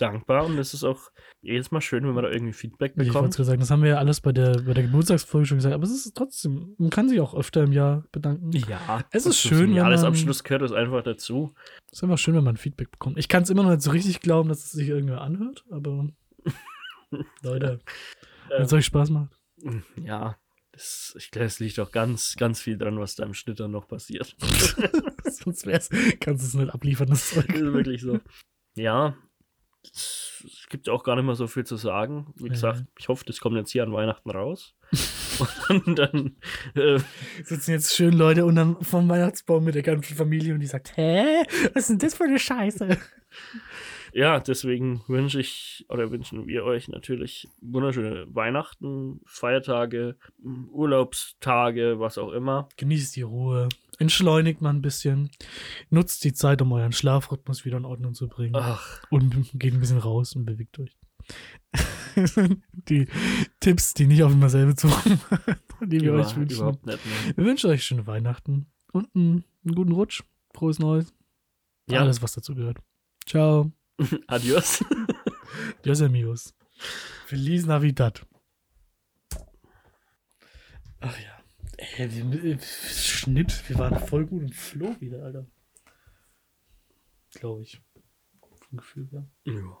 dankbar und es ist auch jedes Mal schön, wenn man da irgendwie Feedback Ich wollte bekommt. gerade sagen, das haben wir ja alles bei der, bei der Geburtstagsfolge schon gesagt, aber es ist trotzdem, man kann sich auch öfter im Jahr bedanken. Ja, Es ist schön, zum wenn Jahresabschluss gehört es einfach dazu. Es ist einfach schön, wenn man Feedback bekommt. Ich kann es immer noch nicht so richtig glauben, dass es sich irgendwer anhört, aber *laughs* Leute, Ähm, wenn es euch Spaß macht. Ja, das, ich glaube, es liegt auch ganz, ganz viel dran, was da im Schnitt dann noch passiert. *laughs* Sonst wär's, kannst du es nicht abliefern, das *laughs* Zeug. Das ist wirklich so. Ja, es gibt auch gar nicht mehr so viel zu sagen. Wie Ja. gesagt, ich hoffe, das kommt jetzt hier an Weihnachten raus. *laughs* Und dann, äh, Sitzen jetzt schön Leute unterm vom Weihnachtsbaum mit der ganzen Familie und die sagt, hä? Was ist denn das für eine Scheiße? ja, deswegen wünsche ich oder wünschen wir euch natürlich wunderschöne Weihnachten, Feiertage, Urlaubstage, was auch immer. Genießt die Ruhe. Entschleunigt mal ein bisschen. Nutzt die Zeit, um euren Schlafrhythmus wieder in Ordnung zu bringen. Ach, Und geht ein bisschen raus und bewegt euch. *laughs* die Tipps, die nicht auf immer selber zu die wir über, euch wünschen. überhaupt nicht mehr. Wir wünschen euch schöne Weihnachten und einen, einen guten Rutsch. Frohes Neues. Ja. Alles, was dazu gehört. Ciao. *laughs* Adios. *laughs* Adios, amigos. Feliz Navidad. Ach ja. Ey, wir, äh, Schnitt, wir waren voll gut im Flow wieder, Alter. Glaube ich. Vom Gefühl her. Ja.